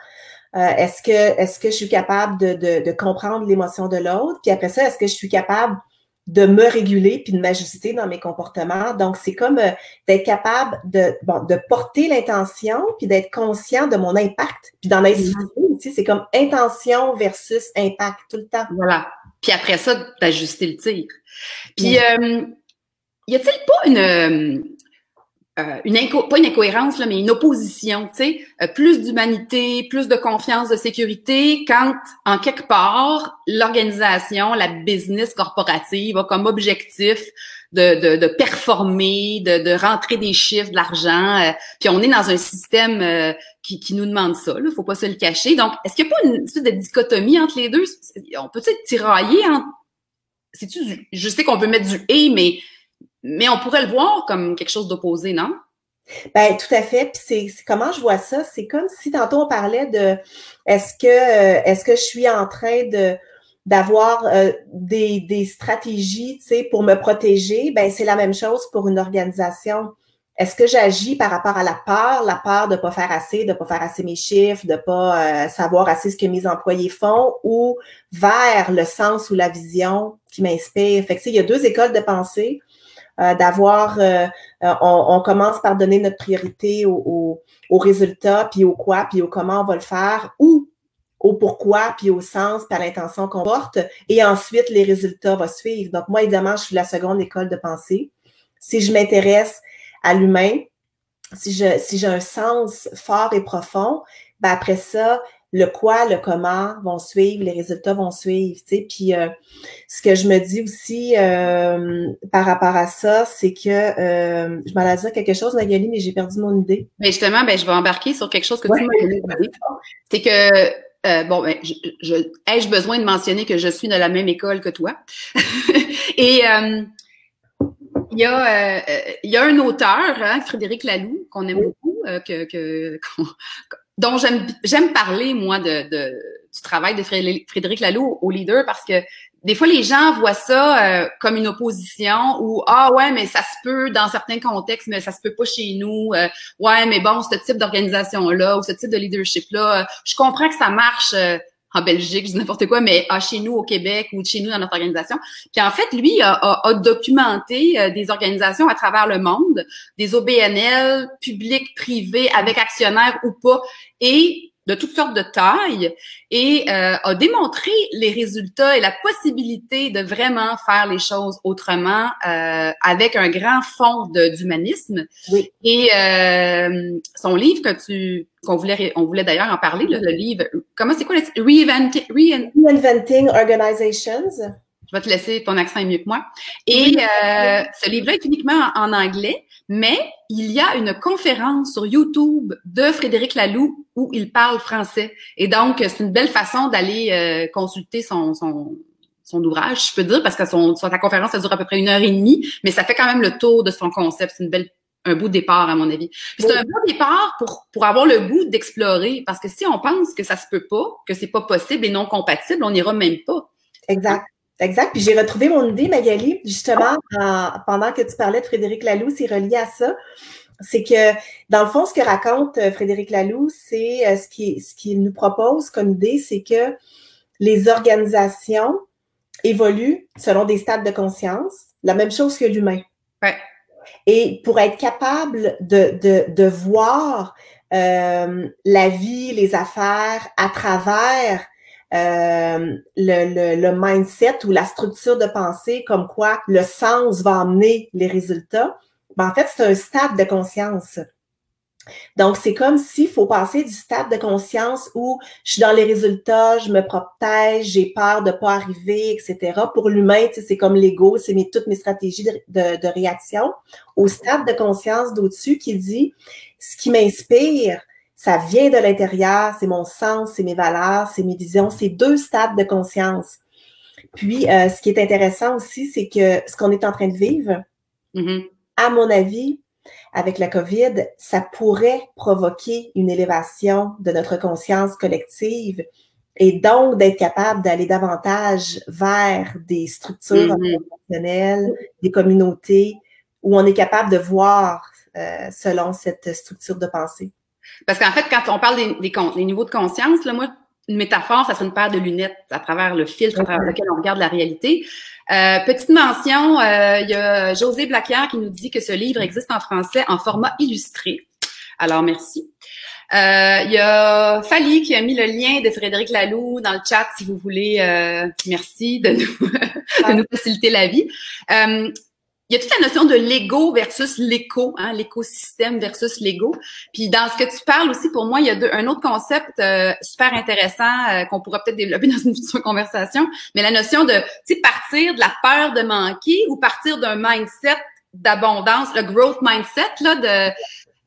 Euh, est-ce que est-ce que je suis capable de, de, de comprendre l'émotion de l'autre? Puis après ça, est-ce que je suis capable de me réguler puis de m'ajuster dans mes comportements? Donc, c'est comme euh, d'être capable de, bon, de porter l'intention puis d'être conscient de mon impact. Puis d'en être aussi, c'est comme intention versus impact tout le temps. Voilà. Puis après ça, d'ajuster le tir. Puis, euh, y a-t-il pas une, euh, euh, une pas une incohérence, là, mais une opposition, tu sais, euh, plus d'humanité, plus de confiance, de sécurité, quand, en quelque part, l'organisation, la business corporative a comme objectif de, de, de performer, de, de, rentrer des chiffres, de l'argent, puis on est dans un système qui, qui, nous demande ça, il faut pas se le cacher. Donc, est-ce qu'il n'y a pas une espèce de dichotomie entre les deux? On peut être tiraillé entre c'est-tu je sais qu'on veut mettre du et, mais, mais on pourrait le voir comme quelque chose d'opposé, non? Ben, tout à fait. Puis c'est comment je vois ça, c'est comme si tantôt on parlait de est-ce que euh, est-ce que je suis en train de d'avoir euh, des, des stratégies, tu pour me protéger, ben c'est la même chose pour une organisation. Est-ce que j'agis par rapport à la peur, la peur de pas faire assez, de pas faire assez mes chiffres, de pas euh, savoir assez ce que mes employés font, ou vers le sens ou la vision qui m'inspire? Fait que, il y a deux écoles de pensée. Euh, d'avoir, on, commence par donner notre priorité au, au, résultat, puis au quoi, puis au comment on va le faire, ou au pourquoi, puis au sens, à l'intention qu'on porte, et ensuite les résultats vont suivre. Donc moi, évidemment, je suis la seconde école de pensée. Si je m'intéresse à l'humain, si je si j'ai un sens fort et profond, ben après ça, le quoi, le comment vont suivre, les résultats vont suivre. Tu sais. Puis euh, ce que je me dis aussi euh, par rapport à ça, c'est que euh, je m'en ai dit quelque chose, Magali, mais j'ai perdu mon idée. Mais justement, ben, je vais embarquer sur quelque chose que tu m'as dit. C'est que bon, ben, je, ai-je besoin de mentionner que je suis de la même école que toi? Et il y, a, euh, il y a un auteur, hein, Frédéric Laloux, qu'on aime beaucoup, euh, que, que dont j'aime j'aime parler moi de, de, du travail de Frédéric Laloux au leader parce que des fois les gens voient ça euh, comme une opposition ou ah ouais mais ça se peut dans certains contextes mais ça se peut pas chez nous ouais mais bon ce type d'organisation là ou ce type de leadership là je comprends que ça marche en Belgique, je dis n'importe quoi, mais à chez nous au Québec ou chez nous dans notre organisation. Puis en fait, lui a, a, documenté euh, des organisations à travers le monde, des OBNL, publics, privés, avec actionnaires ou pas, et de toutes sortes de tailles et euh, a démontré les résultats et la possibilité de vraiment faire les choses autrement euh, avec un grand fond d'humanisme. Oui. Et euh, son livre que tu qu'on voulait on voulait d'ailleurs en parler le livre comment c'est quoi le Reinventing, Reinventing Organizations. Je vais te laisser, ton accent est mieux que moi. Et euh, ce livre-là est uniquement en, anglais, mais il y a une conférence sur YouTube de Frédéric Laloux où il parle français. Et donc, c'est une belle façon d'aller euh, consulter son, son, son ouvrage, je peux dire, parce que son, sa conférence, ça dure à peu près une heure et demie, mais ça fait quand même le tour de son concept. C'est une belle un beau départ, à mon avis. C'est un beau départ pour, pour avoir le goût d'explorer, parce que si on pense que ça se peut pas, que c'est pas possible et non compatible, on n'ira même pas. Exact. Exact. Puis j'ai retrouvé mon idée, Magali, justement, pendant que tu parlais de Frédéric Laloux, c'est relié à ça. C'est que, dans le fond, ce que raconte euh, Frédéric Laloux, c'est euh, ce qu'il ce qu'il nous propose comme idée, c'est que les organisations évoluent selon des stades de conscience, la même chose que l'humain. Ouais. Et pour être capable de, de, de voir euh, la vie, les affaires à travers euh, le, le, mindset ou la structure de pensée, comme quoi le sens va amener les résultats, ben en fait, c'est un stade de conscience. Donc, c'est comme s'il faut passer du stade de conscience où je suis dans les résultats, je me protège, j'ai peur de pas arriver, etc. Pour l'humain, c'est comme l'ego, c'est mes, toutes mes stratégies de, de, de réaction. Au stade de conscience d'au-dessus qui dit, ce qui m'inspire, ça vient de l'intérieur, c'est mon sens, c'est mes valeurs, c'est mes visions, c'est deux stades de conscience. Puis, euh, ce qui est intéressant aussi, c'est que ce qu'on est en train de vivre, mm-hmm. à mon avis, avec la COVID, ça pourrait provoquer une élévation de notre conscience collective et donc d'être capable d'aller davantage vers des structures mm des communautés où on est capable de voir euh, selon cette structure de pensée. Parce qu'en fait, quand on parle des, des, niveaux de conscience, là, moi, une métaphore, ça serait une paire de lunettes à travers le filtre à travers lequel on regarde la réalité. Euh, petite mention, euh, il y a José Blaquière qui nous dit que ce livre existe en français en format illustré. Alors, merci. Euh, il y a Fali qui a mis le lien de Frédéric Laloux dans le chat si vous voulez. merci de nous, de nous faciliter la vie il y a toute la notion de l'ego versus l'éco, hein, l'écosystème versus l'ego. Puis dans ce que tu parles aussi, pour moi, il y a un autre concept euh, super intéressant euh, qu'on pourra peut-être développer dans une future conversation, mais la notion de, partir de la peur de manquer ou partir d'un mindset d'abondance, le growth mindset là de,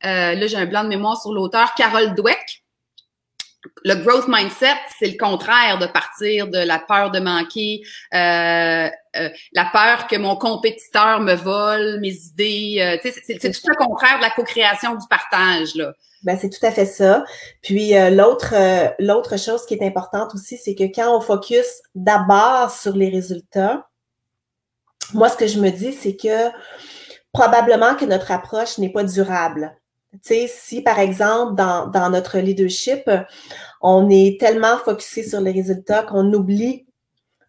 euh, là j'ai un blanc de mémoire sur l'auteur Carol Dweck le growth mindset, c'est le contraire de partir de la peur de manquer, euh, euh, la peur que mon compétiteur me vole mes idées. Euh, c'est, tout le contraire de la co-création du partage. Là. Ben, c'est tout à fait ça. Puis l'autre l'autre chose qui est importante aussi, c'est que quand on focus d'abord sur les résultats, moi ce que je me dis, c'est que probablement que notre approche n'est pas durable. Si par exemple, dans, dans notre leadership, on est tellement focusé sur les résultats qu'on oublie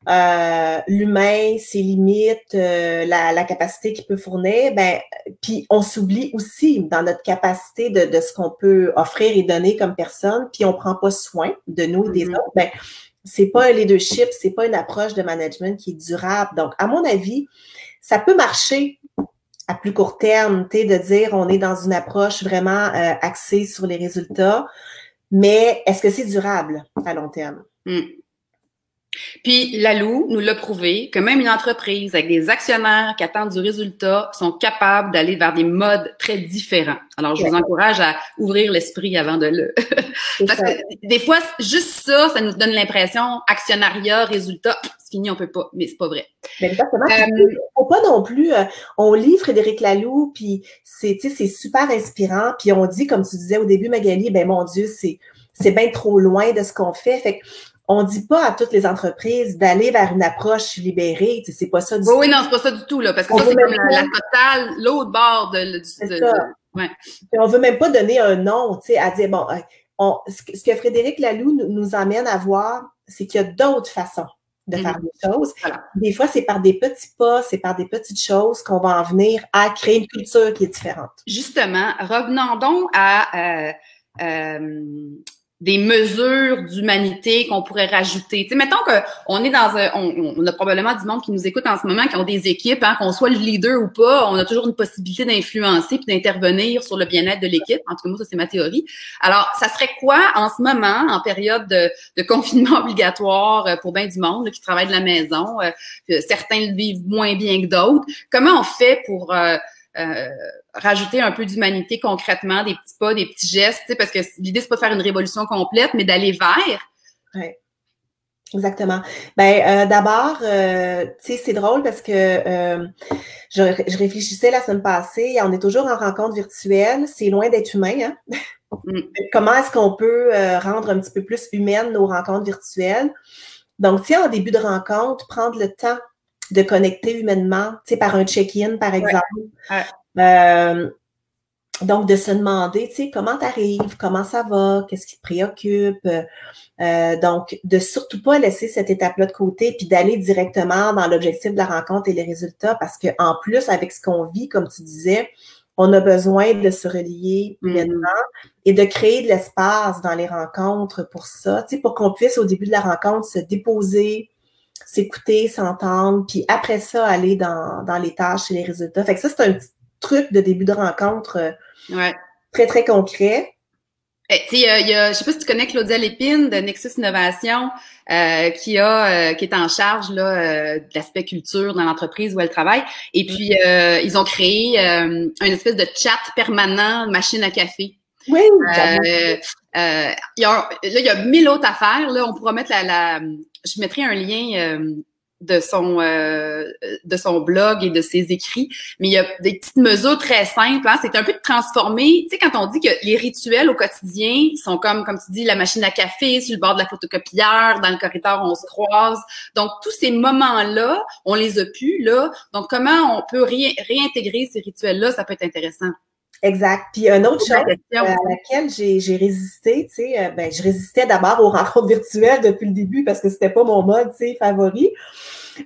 euh, l'humain, ses limites, euh, la, la, capacité qu'il peut fournir, ben, puis on s'oublie aussi dans notre capacité de, de ce qu'on peut offrir et donner comme personne, puis on prend pas soin de nous et des mm-hmm. autres, ben, c'est pas un leadership, c'est pas une approche de management qui est durable. Donc, à mon avis, ça peut marcher à plus court terme, de dire on est dans une approche vraiment euh, axée sur les résultats, mais est-ce que c'est durable à long terme? Hmm. Puis Lalou nous l'a prouvé que même une entreprise avec des actionnaires qui attendent du résultat sont capables d'aller vers des modes très différents. Alors, je vous encourage à ouvrir l'esprit avant de le... Parce que des fois, juste ça, ça nous donne l'impression actionnariat, résultat, c'est fini, on peut pas. Mais c'est pas vrai. Mais exactement. Euh, faut pas non plus... Euh, on lit Frédéric Laloux, puis c'est c'est super inspirant. Puis on dit, comme tu disais au début, Magali, ben mon Dieu, c'est c'est bien trop loin de ce qu'on fait. Fait on dit pas à toutes les entreprises d'aller vers une approche libérée. c'est pas ça du oui, tout. Oui, non, c'est pas ça du tout, là, parce que ça, c'est comme la, totale, l'autre bord de, de, ouais. on veut même pas donner un nom, tu sais, à dire, bon, on, ce, que, Frédéric Laloux nous, nous amène à voir, c'est qu'il y a d'autres façons de faire mm-hmm. des choses. Des fois, c'est par des petits pas, c'est par des petites choses qu'on va en venir à créer une culture qui est différente. Justement, revenons donc à euh, euh, des mesures d'humanité qu'on pourrait rajouter. Tu sais, mettons qu'on est dans un, on, on, a probablement du monde qui nous écoute en ce moment, qui ont des équipes, hein, qu'on soit le leader ou pas, on a toujours une possibilité d'influencer puis d'intervenir sur le bien-être de l'équipe. En tout cas, moi, ça, c'est ma théorie. Alors, ça serait quoi en ce moment, en période de, de confinement obligatoire euh, pour bien du monde qui travaille de la maison? Euh, certains le vivent moins bien que d'autres? Comment on fait pour... Euh, euh, rajouter un peu d'humanité concrètement, des petits pas, des petits gestes, parce que l'idée, c'est pas de faire une révolution complète, mais d'aller vers. Exactement. Ben euh, d'abord, euh, tu sais, c'est drôle parce que je, réfléchissais la semaine passée, on est toujours en rencontre virtuelle, c'est loin d'être humain. Hein? Mm. Comment est-ce qu'on peut rendre un petit peu plus humaine nos rencontres virtuelles? Donc, tu sais, en début de rencontre, prendre le temps de connecter humainement, tu sais, par un check-in, par exemple. Euh, donc, de se demander, tu sais, comment tu arrives, comment ça va, qu'est-ce qui te préoccupe? Euh, donc, de surtout pas laisser cette étape-là de côté, puis d'aller directement dans l'objectif de la rencontre et les résultats, parce que en plus, avec ce qu'on vit, comme tu disais, on a besoin de se relier mm. maintenant et de créer de l'espace dans les rencontres pour ça, tu sais, pour qu'on puisse au début de la rencontre se déposer, s'écouter, s'entendre, puis après ça, aller dans, dans les tâches et les résultats. Fait que ça, c'est un petit truc de début de rencontre euh, très, très concret. Eh, tu sais, il y a, je sais pas si tu connais Claudia Lépine de Nexus Innovation, euh, qui a, euh, qui est en charge là de l'aspect culture dans l'entreprise où elle travaille. Et puis ils ont créé une espèce de chat permanent, machine à café. Oui. Euh, là, il y a mille autres affaires. Là, on pourra mettre la, la je mettrai un lien de son euh, de son blog et de ses écrits, mais il y a des petites mesures très simples. Hein? C'est un peu de transformer. Tu sais, quand on dit que les rituels au quotidien sont comme, comme tu dis, la machine à café sur le bord de la photocopière, dans le corridor on se croise. Donc tous ces moments-là, on les a pu là. Donc comment on peut réintégrer ces rituels-là, ça peut être intéressant. Exact. Puis une autre chose euh, à laquelle j'ai résisté, tu sais, euh, ben, je résistais d'abord aux rencontres virtuelles depuis le début parce que c'était pas mon mode, tu sais, favori.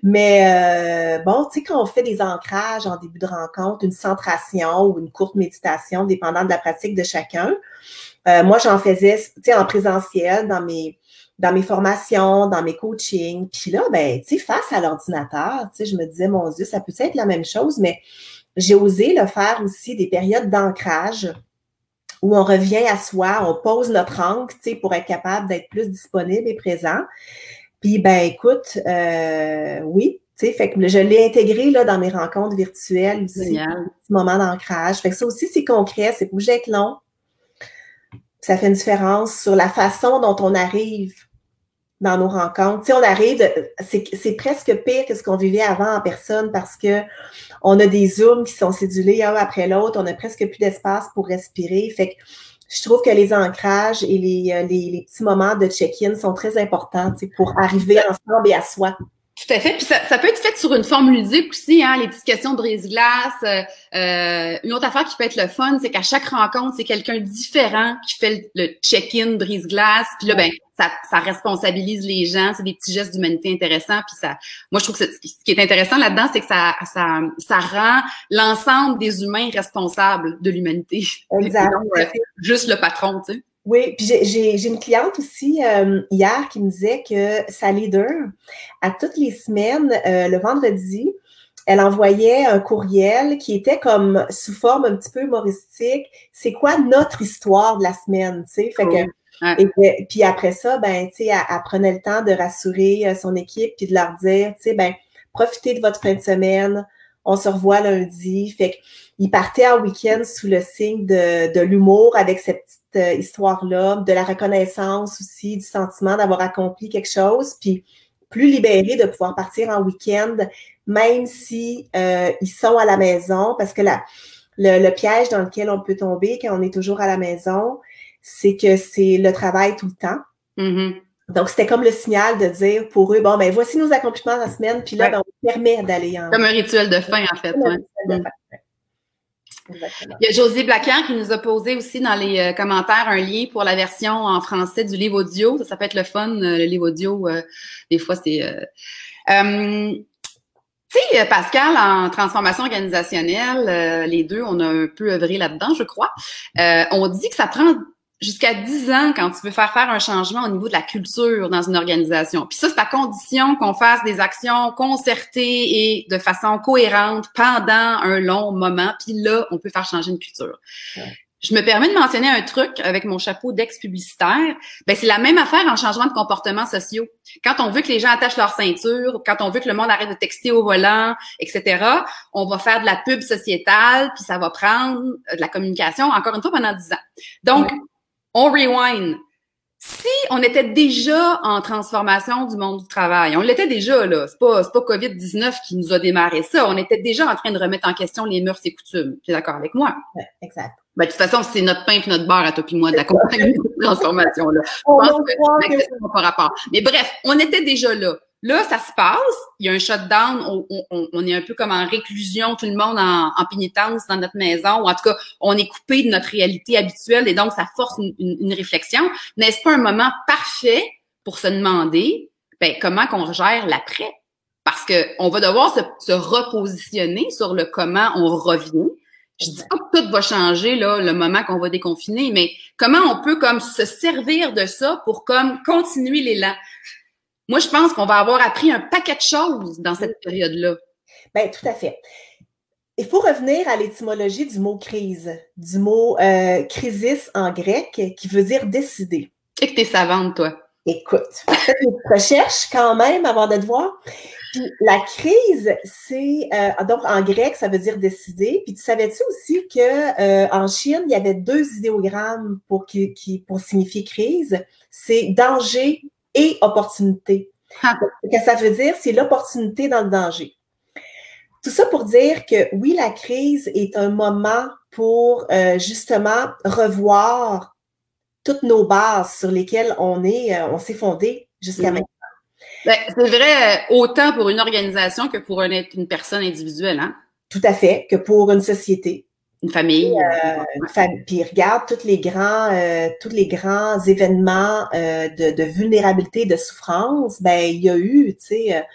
Mais euh, bon, tu sais, quand on fait des ancrages en début de rencontre, une centration ou une courte méditation, dépendant de la pratique de chacun, moi, j'en faisais, tu sais, en présentiel dans mes dans mes formations, dans mes coachings. Puis là, ben, tu sais, face à l'ordinateur, tu sais, je me disais, mon Dieu, ça peut être la même chose, mais j'ai osé le faire aussi des périodes d'ancrage où on revient à soi, on pose notre ancre, tu sais, pour être capable d'être plus disponible et présent. Puis, ben, écoute, euh, oui, tu sais, fait que je l'ai intégré là dans mes rencontres virtuelles aussi, un petit moment d'ancrage. Fait que ça aussi, c'est concret, c'est pour être long. Ça fait une différence sur la façon dont on arrive dans nos rencontres. Sais, on arrive, c'est presque pire que ce qu'on vivait avant en personne parce que on a des zooms qui sont cédulés un après l'autre, on a presque plus d'espace pour respirer. Fait que je trouve que les ancrages et les, euh, les, les petits moments de check-in sont très importants pour arriver ensemble et à soi. Tout à fait. Puis ça, ça, peut être fait sur une forme ludique aussi, hein, les petites questions de brise-glace. Euh, euh, une autre affaire qui peut être le fun, c'est qu'à chaque rencontre, c'est quelqu'un différent qui fait le, check-in brise-glace. Puis là, ben, ça, ça, responsabilise les gens. C'est des petits gestes d'humanité intéressants. Puis ça, moi, je trouve que ce qui est intéressant là-dedans, c'est que ça, ça, ça rend l'ensemble des humains responsables de l'humanité. Exact. Euh, juste le patron, tu sais. Oui, puis j'ai une cliente aussi euh, hier qui me disait que sa leader, à toutes les semaines, euh, le vendredi, elle envoyait un courriel qui était comme sous forme un petit peu humoristique. C'est quoi notre histoire de la semaine, tu sais? Fait que, et, puis après ça, ben, tu sais, elle, prenait le temps de rassurer euh, son équipe puis de leur dire, tu sais, ben, profitez de votre fin de semaine, on se revoit lundi. Fait qu'il partait en week-end sous le signe de, de l'humour avec cette petite euh, histoire-là, de la reconnaissance aussi, du sentiment d'avoir accompli quelque chose, puis plus libéré de pouvoir partir en week-end, même si euh, ils sont à la maison, parce que la, le, piège dans lequel on peut tomber quand on est toujours à la maison, c'est que c'est le travail tout le temps. Mm-hmm. Donc, c'était comme le signal de dire pour eux, bon, ben voici nos accomplissements de la semaine, puis là, ben, on permet d'aller en... Comme un rituel de fin, en fait. Ouais. Il y a José Blacan qui nous a posé aussi dans les euh, commentaires un lien pour la version en français du livre audio. Ça, ça peut être le fun, euh, le livre audio. Euh, des fois, c'est... tu sais, Pascal, en transformation organisationnelle, les deux, on a un peu œuvré là-dedans, je crois. on dit que ça prend jusqu'à 10 ans quand tu veux faire faire un changement au niveau de la culture dans une organisation. Puis ça, c'est à condition qu'on fasse des actions concertées et de façon cohérente pendant un long moment. Puis là, on peut faire changer une culture. Je me permets de mentionner un truc avec mon chapeau d'ex-publicitaire. Ben, c'est la même affaire en changement de comportement sociaux. Quand on veut que les gens attachent leur ceinture, quand on veut que le monde arrête de texter au volant, etc., on va faire de la pub sociétale, puis ça va prendre de la communication, encore une fois, pendant 10 ans. Donc, on rewind. Si on était déjà en transformation du monde du travail, on l'était déjà, là. C'est pas, pas COVID-19 qui nous a démarré ça. On était déjà en train de remettre en question les mœurs et coutumes. Tu es d'accord avec moi? Oui, exact. Ben, de toute façon, c'est notre pain et notre beurre à toi et moi d'accompagner cette transformation-là. Je pense que, pas rapport. Mais bref, on était déjà là. Là, ça se passe. Il y a un shutdown. On, est un peu comme en réclusion, tout le monde en, en, pénitence dans notre maison. Ou en tout cas, on est coupé de notre réalité habituelle et donc ça force une, une, réflexion. N'est-ce pas un moment parfait pour se demander ben, comment qu'on gère l'après? Parce que on va devoir se, se, repositionner sur le comment on revient. Je dis pas que tout va changer là, le moment qu'on va déconfiner, mais comment on peut comme se servir de ça pour comme continuer l'élan? Moi, je pense qu'on va avoir appris un paquet de choses dans cette période-là. Bien, tout à fait. Il faut revenir à l'étymologie du mot crise, du mot euh, crisis en grec, qui veut dire décider. Et que t'es savante, toi. Écoute, fais une recherche quand même avant de te voir. Puis la crise, c'est euh, donc en grec, ça veut dire décider. Puis tu savais-tu aussi que euh, en Chine, il y avait deux idéogrammes pour qui, qui pour signifier crise? C'est danger et opportunité. Ah. Ce que ça veut dire, c'est l'opportunité dans le danger. Tout ça pour dire que oui, la crise est un moment pour euh, justement revoir toutes nos bases sur lesquelles on est, euh, on s'est fondé jusqu'à mm-hmm. maintenant. Ben, c'est vrai euh, autant pour une organisation que pour une, une personne individuelle, hein? Tout à fait, que pour une société. Une famille. Euh, puis regarde tous les grands, euh, tous les grands événements euh, de, de, vulnérabilité, de souffrance. Ben il y a eu, tu sais,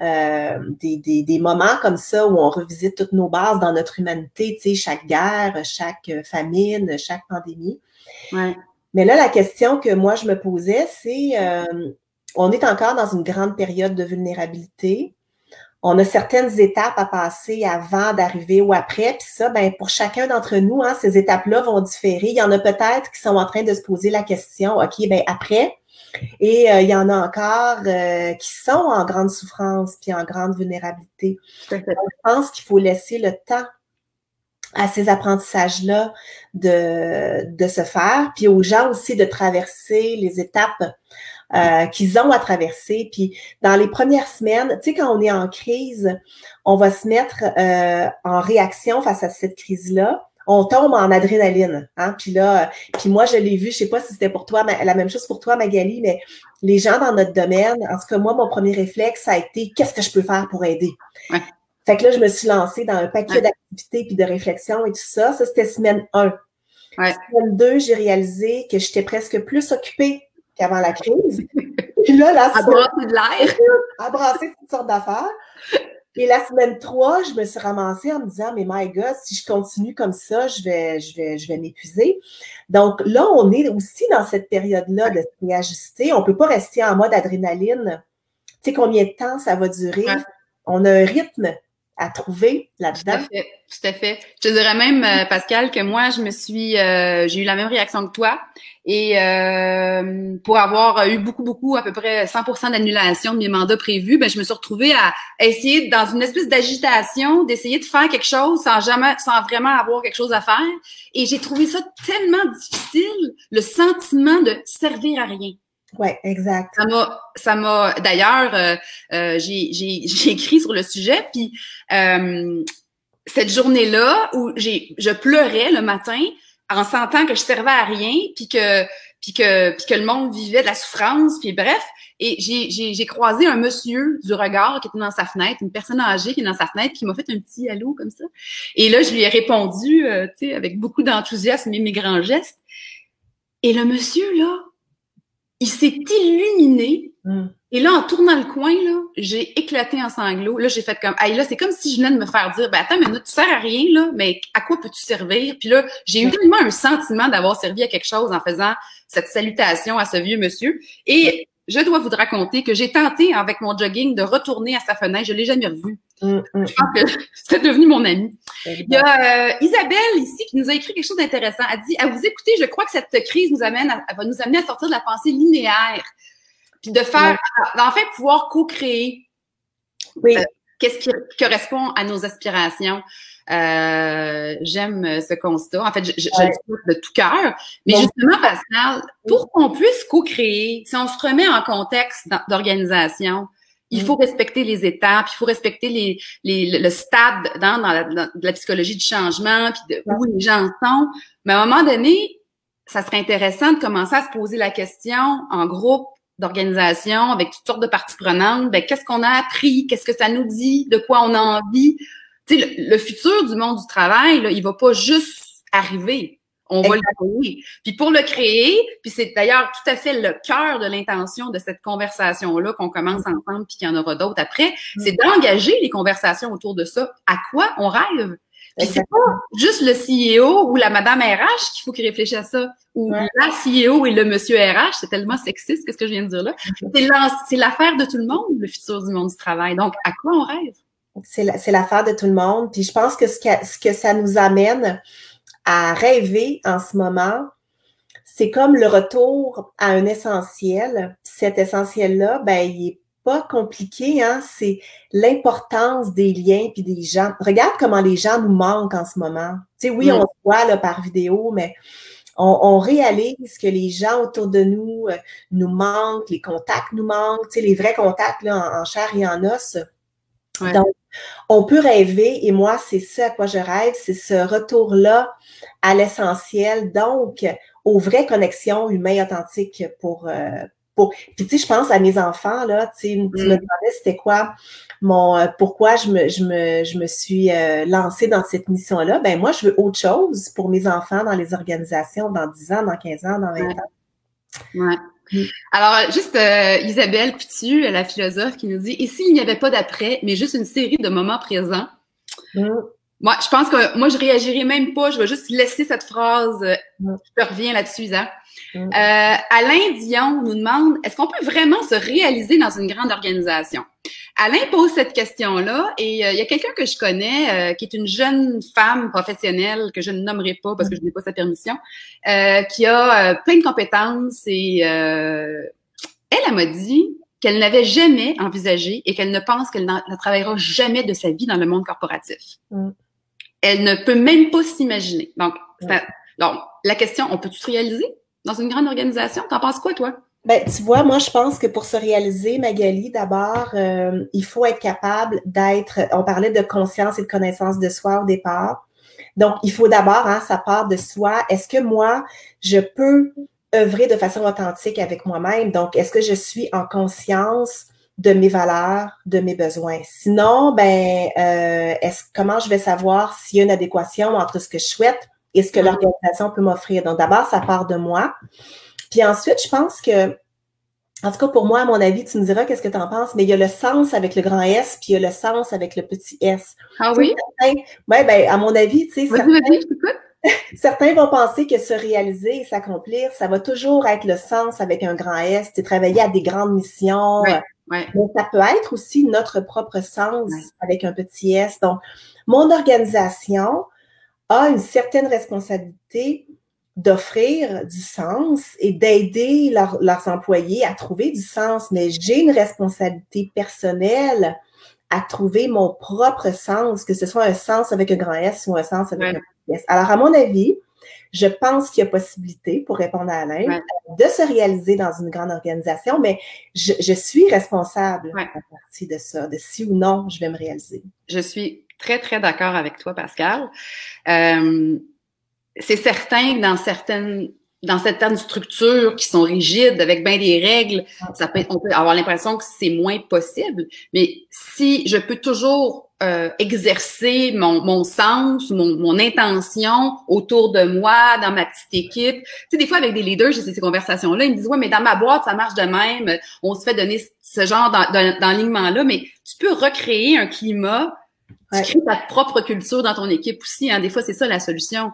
euh, des, des, des, moments comme ça où on revisite toutes nos bases dans notre humanité. Tu sais, chaque guerre, chaque famine, chaque pandémie. Ouais. Mais là, la question que moi je me posais, c'est, on est encore dans une grande période de vulnérabilité on a certaines étapes à passer avant d'arriver ou après. Puis ça, ben, pour chacun d'entre nous, hein, ces étapes-là vont différer. Il y en a peut-être qui sont en train de se poser la question, OK, ben après. Et euh, il y en a encore euh, qui sont en grande souffrance puis en grande vulnérabilité. je pense qu'il faut laisser le temps à ces apprentissages-là de, de se faire, puis aux gens aussi de traverser les étapes euh, qu'ils ont à traverser. Puis dans les premières semaines, tu sais, quand on est en crise, on va se mettre euh, en réaction face à cette crise-là. On tombe en adrénaline. Hein? Puis là, puis moi, je l'ai vu, je sais pas si c'était pour toi, mais la même chose pour toi, Magali, mais les gens dans notre domaine, en tout cas, moi, mon premier réflexe, ça a été qu'est-ce que je peux faire pour aider? Fait que là, je me suis lancée dans un paquet d'activités puis de réflexions et tout ça. Ça, c'était semaine 1. Semaine 2, j'ai réalisé que j'étais presque plus occupée qu'avant la crise. Puis là, la semaine... de l'air. Toutes sortes d'affaires. Et la semaine 3, je me suis ramassée en me disant, mais my God, si je continue comme ça, je vais, je vais, je vais m'épuiser. Donc là, on est aussi dans cette période-là de réajuster. On ne peut pas rester en mode adrénaline. Tu sais combien de temps ça va durer? On a un rythme à trouver là-dedans. Tout à fait, tout à fait. Je te dirais même, euh, Pascal, que moi, je me suis, euh, j'ai eu la même réaction que toi. Et euh, pour avoir eu beaucoup, beaucoup, à peu près 100% d'annulation de mes mandats prévus, ben, je me suis retrouvée à essayer, dans une espèce d'agitation, d'essayer de faire quelque chose sans jamais, sans vraiment avoir quelque chose à faire. Et j'ai trouvé ça tellement difficile, le sentiment de servir à rien. Oui, exact. Ça m'a. D'ailleurs, euh, euh, j'ai, écrit sur le sujet, puis euh, cette journée-là où j'ai, je pleurais le matin en sentant que je servais à rien, puis que, puis que, puis que le monde vivait de la souffrance, puis bref. Et j'ai, croisé un monsieur du regard qui était dans sa fenêtre, une personne âgée qui est dans sa fenêtre, qui m'a fait un petit allô comme ça. Et là, je lui ai répondu, tu sais, avec beaucoup d'enthousiasme et mes grands gestes. Et le monsieur là il s'est illuminé. Hmm. Et là, en tournant le coin, là, j'ai éclaté en sanglots. Là, j'ai fait comme, hey, là, c'est comme si je venais de me faire dire, ben, attends, mais tu sers à rien, là, mais à quoi peux-tu servir? Puis là, j'ai eu tellement un sentiment d'avoir servi à quelque chose en faisant cette salutation à ce vieux monsieur. Et je dois vous raconter que j'ai tenté, avec mon jogging, de retourner à sa fenêtre. Je l'ai jamais revu. Mm, mm, je pense que c'est devenu mon ami. Il y a euh, Isabelle ici qui nous a écrit quelque chose d'intéressant. Elle dit, à vous écouter, je crois que cette crise nous amène, à, va nous amener à sortir de la pensée linéaire, puis de faire, en fait, pouvoir co-créer. Oui. Euh, qu'est-ce qui correspond à nos aspirations. Euh, j'aime ce constat. En fait, je, je, le souhaite de tout cœur. Mais justement, Pascal, pour qu'on puisse co-créer, si on se remet en contexte d'organisation, Il faut respecter les étapes, il faut respecter les, les le stade dans, dans, la, psychologie du changement, puis de où les gens sont. Mais à un moment donné, ça serait intéressant de commencer à se poser la question en groupe d'organisation, avec toutes sortes de parties prenantes, ben, qu'est-ce qu'on a appris, qu'est-ce que ça nous dit, de quoi on a envie? Tu sais, le, futur du monde du travail, là, il va pas juste arriver. On va le créer. Puis pour le créer, puis c'est d'ailleurs tout à fait le cœur de l'intention de cette conversation-là qu'on commence ensemble, puis qu'il y en aura d'autres après, mm. c'est d'engager les conversations autour de ça. À quoi on rêve? Puis c'est pas juste le CEO ou la madame RH qu'il faut qu'il réfléchisse à ça, ou la CEO et le monsieur RH, c'est tellement sexiste, qu'est-ce que je viens de dire là. C'est l'affaire de tout le monde, le futur du monde du travail. Donc, à quoi on rêve? C'est l'affaire de tout le monde. Puis je pense que ce, que ce que ça nous amène à rêver en ce moment, c'est comme le retour à un essentiel. Cet essentiel-là, ben, il est pas compliqué, hein? c'est l'importance des liens puis des gens. Regarde comment les gens nous manquent en ce moment. Tu sais, oui, on se voit là, par vidéo, mais on, réalise que les gens autour de nous euh, nous manquent, les contacts nous manquent, tu sais, les vrais contacts là, en, chair et en os. Donc, on peut rêver, et moi, c'est ça à quoi je rêve, c'est ce retour-là à l'essentiel, donc aux vraies connexions humaines authentiques pour, euh, puis tu sais, je pense à mes enfants, là, tu, sais, tu me mm. demandais c'était quoi mon euh, pourquoi je me, je me, je me suis euh, lancée dans cette mission-là. Ben moi, je veux autre chose pour mes enfants dans les organisations dans 10 ans, dans 15 ans, dans 20 ans. Ouais. Mm. Alors, juste euh, Isabelle Coutu, la philosophe, qui nous dit Et s'il n'y avait pas d'après, mais juste une série de moments présents? Mm. Moi, je pense que moi, je réagirais même pas. Je vais juste laisser cette phrase. Je reviens là-dessus, Isa. Mm. Euh, Alain Dion nous demande est-ce qu'on peut vraiment se réaliser dans une grande organisation? Alain pose cette question-là et euh, il y a quelqu'un que je connais euh, qui est une jeune femme professionnelle que je ne nommerai pas parce que je n'ai pas sa permission, qui a plein de compétences et elle, elle m'a dit qu'elle n'avait jamais envisagé et qu'elle ne pense qu'elle ne travaillera jamais de sa vie dans le monde corporatif. Mm. Elle ne peut même pas s'imaginer. Donc, donc, la question, on peut-tu se réaliser? dans une grande organisation? T'en penses quoi, toi? Ben, tu vois, moi, je pense que pour se réaliser, Magali, d'abord, euh, il faut être capable d'être, on parlait de conscience et de connaissance de soi au départ. Donc, il faut d'abord, hein, ça part de soi. Est-ce que moi, je peux œuvrer de façon authentique avec moi-même? Donc, est-ce que je suis en conscience de mes valeurs, de mes besoins? Sinon, ben, euh, est-ce, comment je vais savoir s'il y a une adéquation entre ce que je souhaite et ce que l'organisation peut m'offrir? Donc, d'abord, ça part de moi. Puis ensuite, je pense que, en tout cas, pour moi, à mon avis, tu me diras qu'est-ce que tu en penses, mais il y a le sens avec le grand S, puis il y a le sens avec le petit S. Ah oui? Oui, ben, à mon avis, tu sais, certains, certains vont penser que se réaliser et s'accomplir, ça va toujours être le sens avec un grand S, tu travailler à des grandes missions. Mais ça peut être aussi notre propre sens avec un petit S. Donc, mon organisation, a une certaine responsabilité d'offrir du sens et d'aider leurs employés à trouver du sens, mais j'ai une responsabilité personnelle à trouver mon propre sens, que ce soit un sens avec un grand S ou un sens avec un petit S. Alors, à mon avis, je pense qu'il y a possibilité, pour répondre à Alain, de se réaliser dans une grande organisation, mais je, je suis responsable à partir de ça, de si ou non je vais me réaliser. Je suis très, très d'accord avec toi, Pascal. Euh, c'est certain que dans certaines dans certaines structures qui sont rigides avec bien des règles, ça peut on peut avoir l'impression que c'est moins possible. Mais si je peux toujours euh, exercer mon, mon sens, mon, mon intention autour de moi, dans ma petite équipe. Tu sais, des fois, avec des leaders, j'ai ces conversations-là, ils me disent, ouais, mais dans ma boîte, ça marche de même. On se fait donner ce genre d'enlignement-là, mais tu peux recréer un climat tu crées ta propre culture dans ton équipe aussi. Hein. Des fois, c'est ça la solution.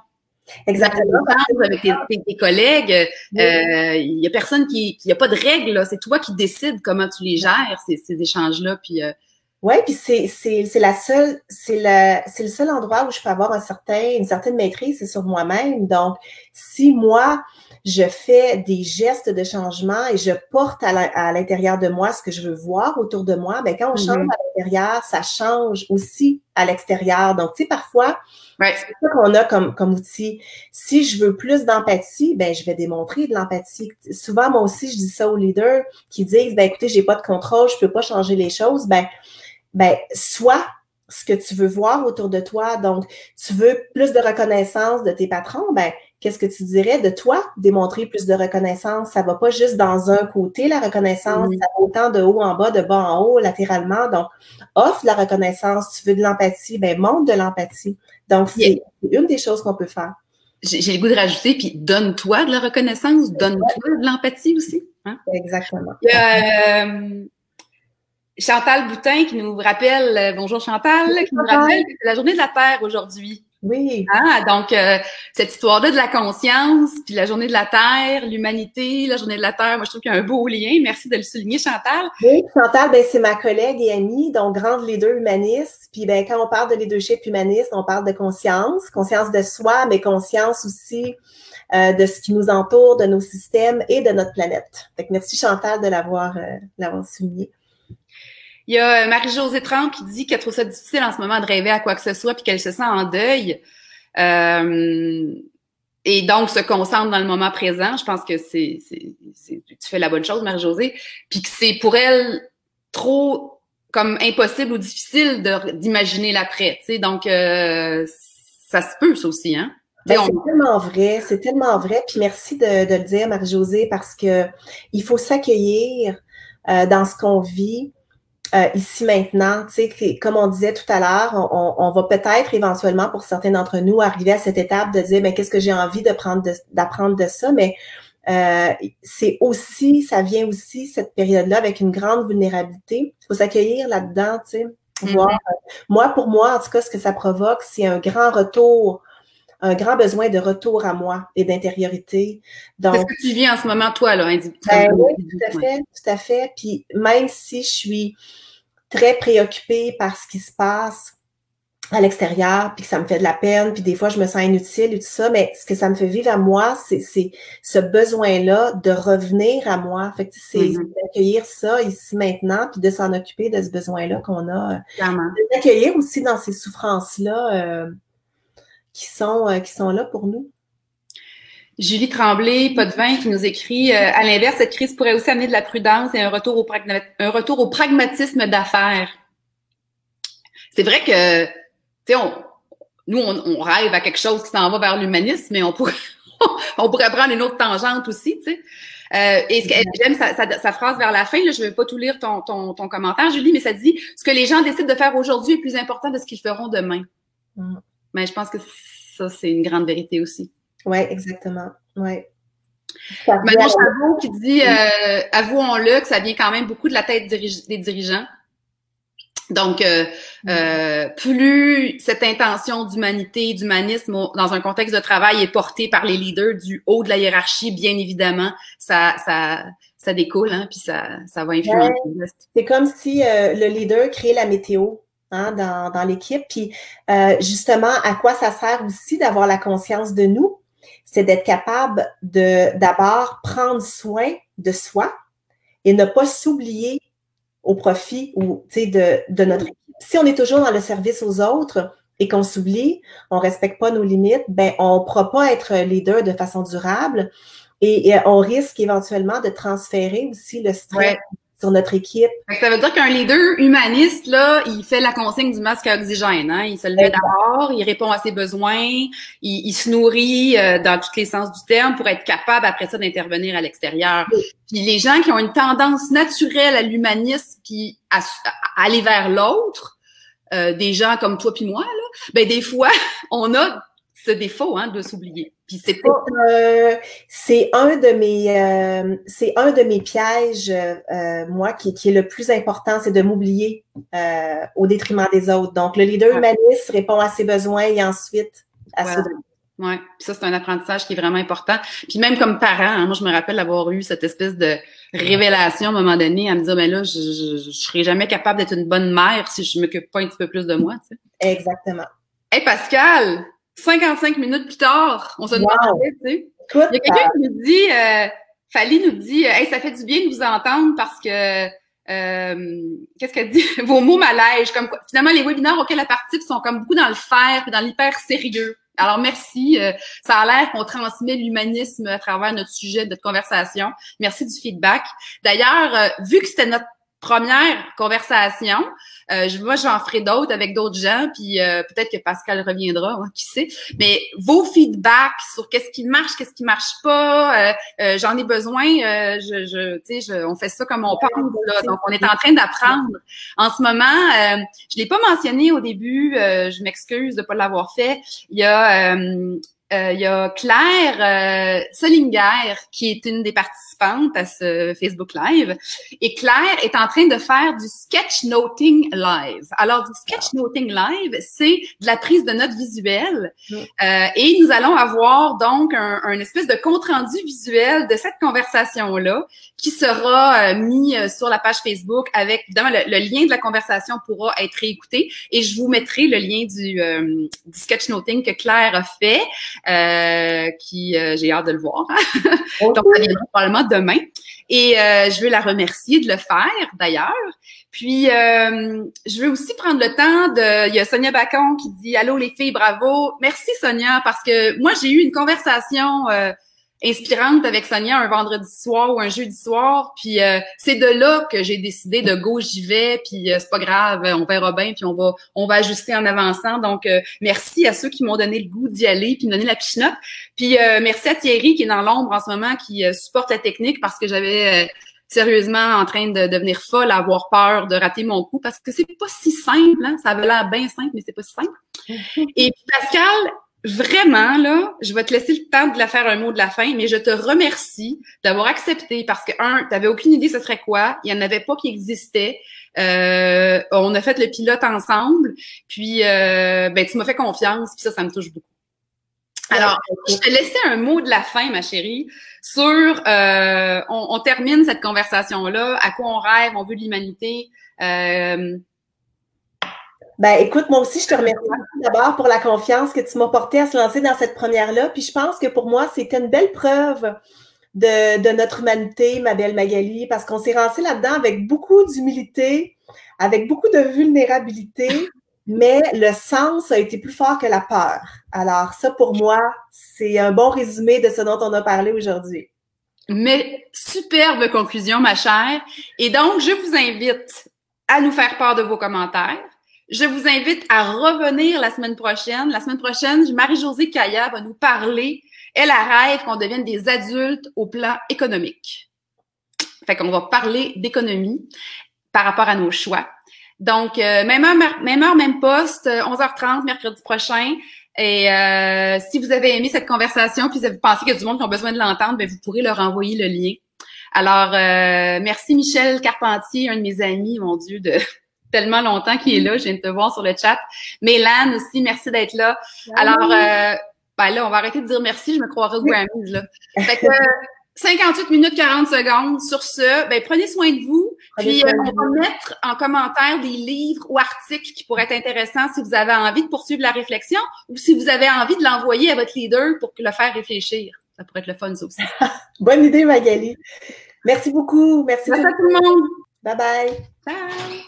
Exactement. Avec tes, collègues, euh, il y a personne qui, il y a pas de règles. C'est toi qui décides comment tu les gères ces, ces échanges-là. Puis euh, oui, puis c'est, c'est, c'est la seule, c'est le, c'est le seul endroit où je peux avoir un certain, une certaine maîtrise, c'est sur moi-même. Donc, si moi, je fais des gestes de changement et je porte à, l'intérieur de moi ce que je veux voir autour de moi, ben quand on change mm-hmm. à l'intérieur, ça change aussi à l'extérieur. Donc, tu sais, parfois, c'est ça qu'on a comme, comme outil. Si je veux plus d'empathie, ben je vais démontrer de l'empathie. Souvent, moi aussi, je dis ça aux leaders qui disent, ben écoutez, j'ai pas de contrôle, je peux pas changer les choses. Ben, ben, soit ce que tu veux voir autour de toi. Donc, tu veux plus de reconnaissance de tes patrons, ben, qu'est-ce que tu dirais de toi démontrer plus de reconnaissance? Ça va pas juste dans un côté, la reconnaissance, ça va autant de haut en bas, de bas en haut, latéralement. Donc, offre de la reconnaissance. Tu veux de l'empathie, ben, montre de l'empathie. Donc, c'est une des choses qu'on peut faire. J'ai le goût de rajouter, puis donne-toi de la reconnaissance, donne-toi de l'empathie aussi. Hein? Exactement. Euh, Chantal Boutin qui nous rappelle, euh, bonjour Chantal, qui nous rappelle que c'est la journée de la Terre aujourd'hui. Oui. Ah, donc euh, cette histoire-là de la conscience, puis la journée de la Terre, l'humanité, la journée de la Terre, moi je trouve qu'il y a un beau lien. Merci de le souligner, Chantal. Oui, Chantal, ben, c'est ma collègue et amie, donc grande leader humaniste. Puis ben, quand on parle de leadership humaniste, on parle de conscience, conscience de soi, mais conscience aussi euh, de ce qui nous entoure, de nos systèmes et de notre planète. Fait que merci Chantal de l'avoir l'avoir souligné. Il y a Marie-Josée Trump qui dit qu'elle trouve ça difficile en ce moment de rêver à quoi que ce soit puis qu'elle se sent en deuil. Euh, et donc se concentre dans le moment présent. Je pense que c'est, tu fais la bonne chose, Marie-Josée. Puis que c'est pour elle trop comme impossible ou difficile d'imaginer l'après. Tu sais, donc euh, ça se peut ça aussi, hein? Ben, c'est tellement vrai, c'est tellement vrai. Puis merci de, de le dire, Marie-Josée, parce que il faut s'accueillir euh, dans ce qu'on vit. Euh, ici maintenant. Tu sais, comme on disait tout à l'heure, on, on, va peut-être éventuellement pour certains d'entre nous arriver à cette étape de dire, ben qu'est-ce que j'ai envie de prendre d'apprendre de, ça, mais euh, c'est aussi, ça vient aussi cette période-là avec une grande vulnérabilité. Il faut s'accueillir là-dedans, tu sais. Mm-hmm. Moi, pour moi, en tout cas, ce que ça provoque, c'est un grand retour un grand besoin de retour à moi et d'intériorité. Donc, ce que tu vis en ce moment, toi, là, ben oui, tout à fait, tout à fait. Puis même si je suis très préoccupée par ce qui se passe à l'extérieur, puis que ça me fait de la peine, puis des fois je me sens inutile et tout ça, mais ce que ça me fait vivre à moi, c'est ce besoin-là de revenir à moi. Fait que c'est mm-hmm. d'accueillir ça ici maintenant, puis de s'en occuper de ce besoin-là qu'on a. D'accueillir aussi dans ces souffrances-là euh, qui sont, euh, qui sont là pour nous. Julie Tremblay, pas de vin, qui nous écrit euh, à l'inverse, cette crise pourrait aussi amener de la prudence et un retour au, un retour au pragmatisme d'affaires. C'est vrai que, tu sais, on, nous, on, rêve à quelque chose qui s'en va vers l'humanisme, mais on pourrait, on pourrait prendre une autre tangente aussi, tu sais. Euh, et j'aime sa, sa, phrase vers la fin, là, je ne vais pas tout lire ton, ton, ton, commentaire, Julie, mais ça dit « Ce que les gens décident de faire aujourd'hui est plus important de ce qu'ils feront demain. Mm. Mais je pense que ça, c'est une grande vérité aussi. Oui, exactement. Oui. Manon Chabot qui dit, euh, avouons-le, que ça vient quand même beaucoup de la tête des dirigeants. Donc, euh, euh, plus cette intention d'humanité, d'humanisme dans un contexte de travail est portée par les leaders du haut de la hiérarchie, bien évidemment, ça, ça, ça découle, hein, puis ça, ça va influencer. c'est comme si le leader crée la météo. Hein, dans, dans l'équipe. Puis justement, à quoi ça sert aussi d'avoir la conscience de nous? C'est d'être capable de d'abord prendre soin de soi et ne pas s'oublier au profit ou de, de notre équipe. Si on est toujours dans le service aux autres et qu'on s'oublie, on respecte pas nos limites, ben on ne pourra pas être leader de façon durable et, on risque éventuellement de transférer aussi le stress notre équipe. Ça veut dire qu'un leader humaniste, là, il fait la consigne du masque à oxygène. Hein? Il se le met d'abord, il répond à ses besoins, il, se nourrit euh, dans tous les sens du terme pour être capable après ça d'intervenir à l'extérieur. Puis les gens qui ont une tendance naturelle à l'humanisme puis à, aller vers l'autre, euh, des gens comme toi puis moi, là, ben des fois, on a ce défaut hein, de s'oublier. Puis c'est pas. Euh, c'est un de mes euh, c'est un de mes pièges, euh, moi, qui, qui, est le plus important, c'est de m'oublier au détriment des autres. Donc, le leader humaniste répond à ses besoins et ensuite à ceux Oui, ça, c'est un apprentissage qui est vraiment important. Puis même comme parent, hein, moi, je me rappelle d'avoir eu cette espèce de révélation à un moment donné, à me dire, mais là, je, je, je serai jamais capable d'être une bonne mère si je m'occupe pas un petit peu plus de moi. Tu sais. Exactement. Hey Pascal, 55 minutes plus tard, on se demandait, tu sais. Il y a quelqu'un qui nous dit, euh, Fali nous dit, hey, ça fait du bien de vous entendre parce que qu'est-ce qu'elle dit? Vos mots m'allègent. Comme quoi, finalement, les webinaires auxquels elle participe sont comme beaucoup dans le faire, dans l'hyper sérieux. Alors, merci. ça a l'air qu'on transmet l'humanisme à travers notre sujet, notre conversation. Merci du feedback. D'ailleurs, vu que c'était notre première conversation. Euh, moi, j'en ferai d'autres avec d'autres gens, puis euh, peut-être que Pascal reviendra, hein, qui sait. Mais vos feedbacks sur qu'est-ce qui marche, qu'est-ce qui marche pas, euh, j'en ai besoin. je, je, tu sais, on fait ça comme on parle. Là, donc, on est en train d'apprendre. En ce moment, je l'ai pas mentionné au début. je m'excuse de pas l'avoir fait. Il y a euh, il y a Claire euh, Solinger, qui est une des participantes à ce Facebook Live. Et Claire est en train de faire du sketchnoting live. Alors, du sketchnoting live, c'est de la prise de notes visuelles. Euh, et nous allons avoir donc un, un espèce de compte-rendu visuel de cette conversation-là qui sera euh, mis sur la page Facebook avec, évidemment, le, lien de la conversation pourra être réécouté. Et je vous mettrai le lien du, du sketchnoting que Claire a fait. Euh, qui euh, j'ai hâte de le voir. Donc, ça viendra probablement demain. Et euh, je veux la remercier de le faire, d'ailleurs. Puis, je veux aussi prendre le temps de... Il y a Sonia Bacon qui dit « Allô les filles, bravo! » Merci Sonia, parce que moi, j'ai eu une conversation inspirante avec Sonia un vendredi soir ou un jeudi soir. Puis euh, c'est de là que j'ai décidé de go, j'y vais, puis euh, c'est pas grave, on verra bien, puis on va on va ajuster en avançant. Donc euh, merci à ceux qui m'ont donné le goût d'y aller, puis me donner la pichenote. Puis merci à Thierry qui est dans l'ombre en ce moment, qui supporte la technique parce que j'avais sérieusement en train de devenir folle, à avoir peur de rater mon coup parce que c'est pas si simple. Hein? Ça avait l'air bien simple, mais c'est pas si simple. Et puis Pascal, vraiment, là, je vais te laisser le temps de la faire un mot de la fin, mais je te remercie d'avoir accepté parce que, un, tu n'avais aucune idée ce serait quoi. Il n'y en avait pas qui existait. Euh, on a fait le pilote ensemble. Puis, euh, ben, tu m'as fait confiance. Puis ça, ça me touche beaucoup. Alors, je te laissais un mot de la fin, ma chérie, sur euh, on, termine cette conversation-là, à quoi on rêve, on veut l'humanité. Euh, ben, écoute, moi aussi, je te remercie d'abord pour la confiance que tu m'as portée à se lancer dans cette première-là. Puis je pense que pour moi, c'était une belle preuve de, de, notre humanité, ma belle Magali, parce qu'on s'est lancé là-dedans avec beaucoup d'humilité, avec beaucoup de vulnérabilité, mais le sens a été plus fort que la peur. Alors, ça, pour moi, c'est un bon résumé de ce dont on a parlé aujourd'hui. Mais superbe conclusion, ma chère. Et donc, je vous invite à nous faire part de vos commentaires je vous invite à revenir la semaine prochaine. La semaine prochaine, Marie-Josée Kaya va nous parler. Elle rêve qu'on devienne des adultes au plan économique. Fait qu'on va parler d'économie par rapport à nos choix. Donc, euh, même heure, même heure, même poste, 11h30, euh, mercredi prochain. Et euh, si vous avez aimé cette conversation, puis vous pensez qu'il y a du monde qui a besoin de l'entendre, ben vous pourrez leur envoyer le lien. Alors, merci Michel Carpentier, un de mes amis, mon Dieu, de tellement longtemps qu'il est là. Je viens de te voir sur le chat. Mélan aussi, merci d'être là. Alors, euh, ben là, on va arrêter de dire merci. Je me croirais au Grammys, là. Fait que, 58 minutes 40 secondes. Sur ce, ben, prenez soin de vous. Puis, euh, on va mettre en commentaire des livres ou articles qui pourraient être intéressants si vous avez envie de poursuivre la réflexion ou si vous avez envie de l'envoyer à votre leader pour le faire réfléchir. Ça pourrait être le fun, ça aussi. Bonne idée, Magali. Merci beaucoup. Merci, Merci à tout le monde. Bye bye. Bye.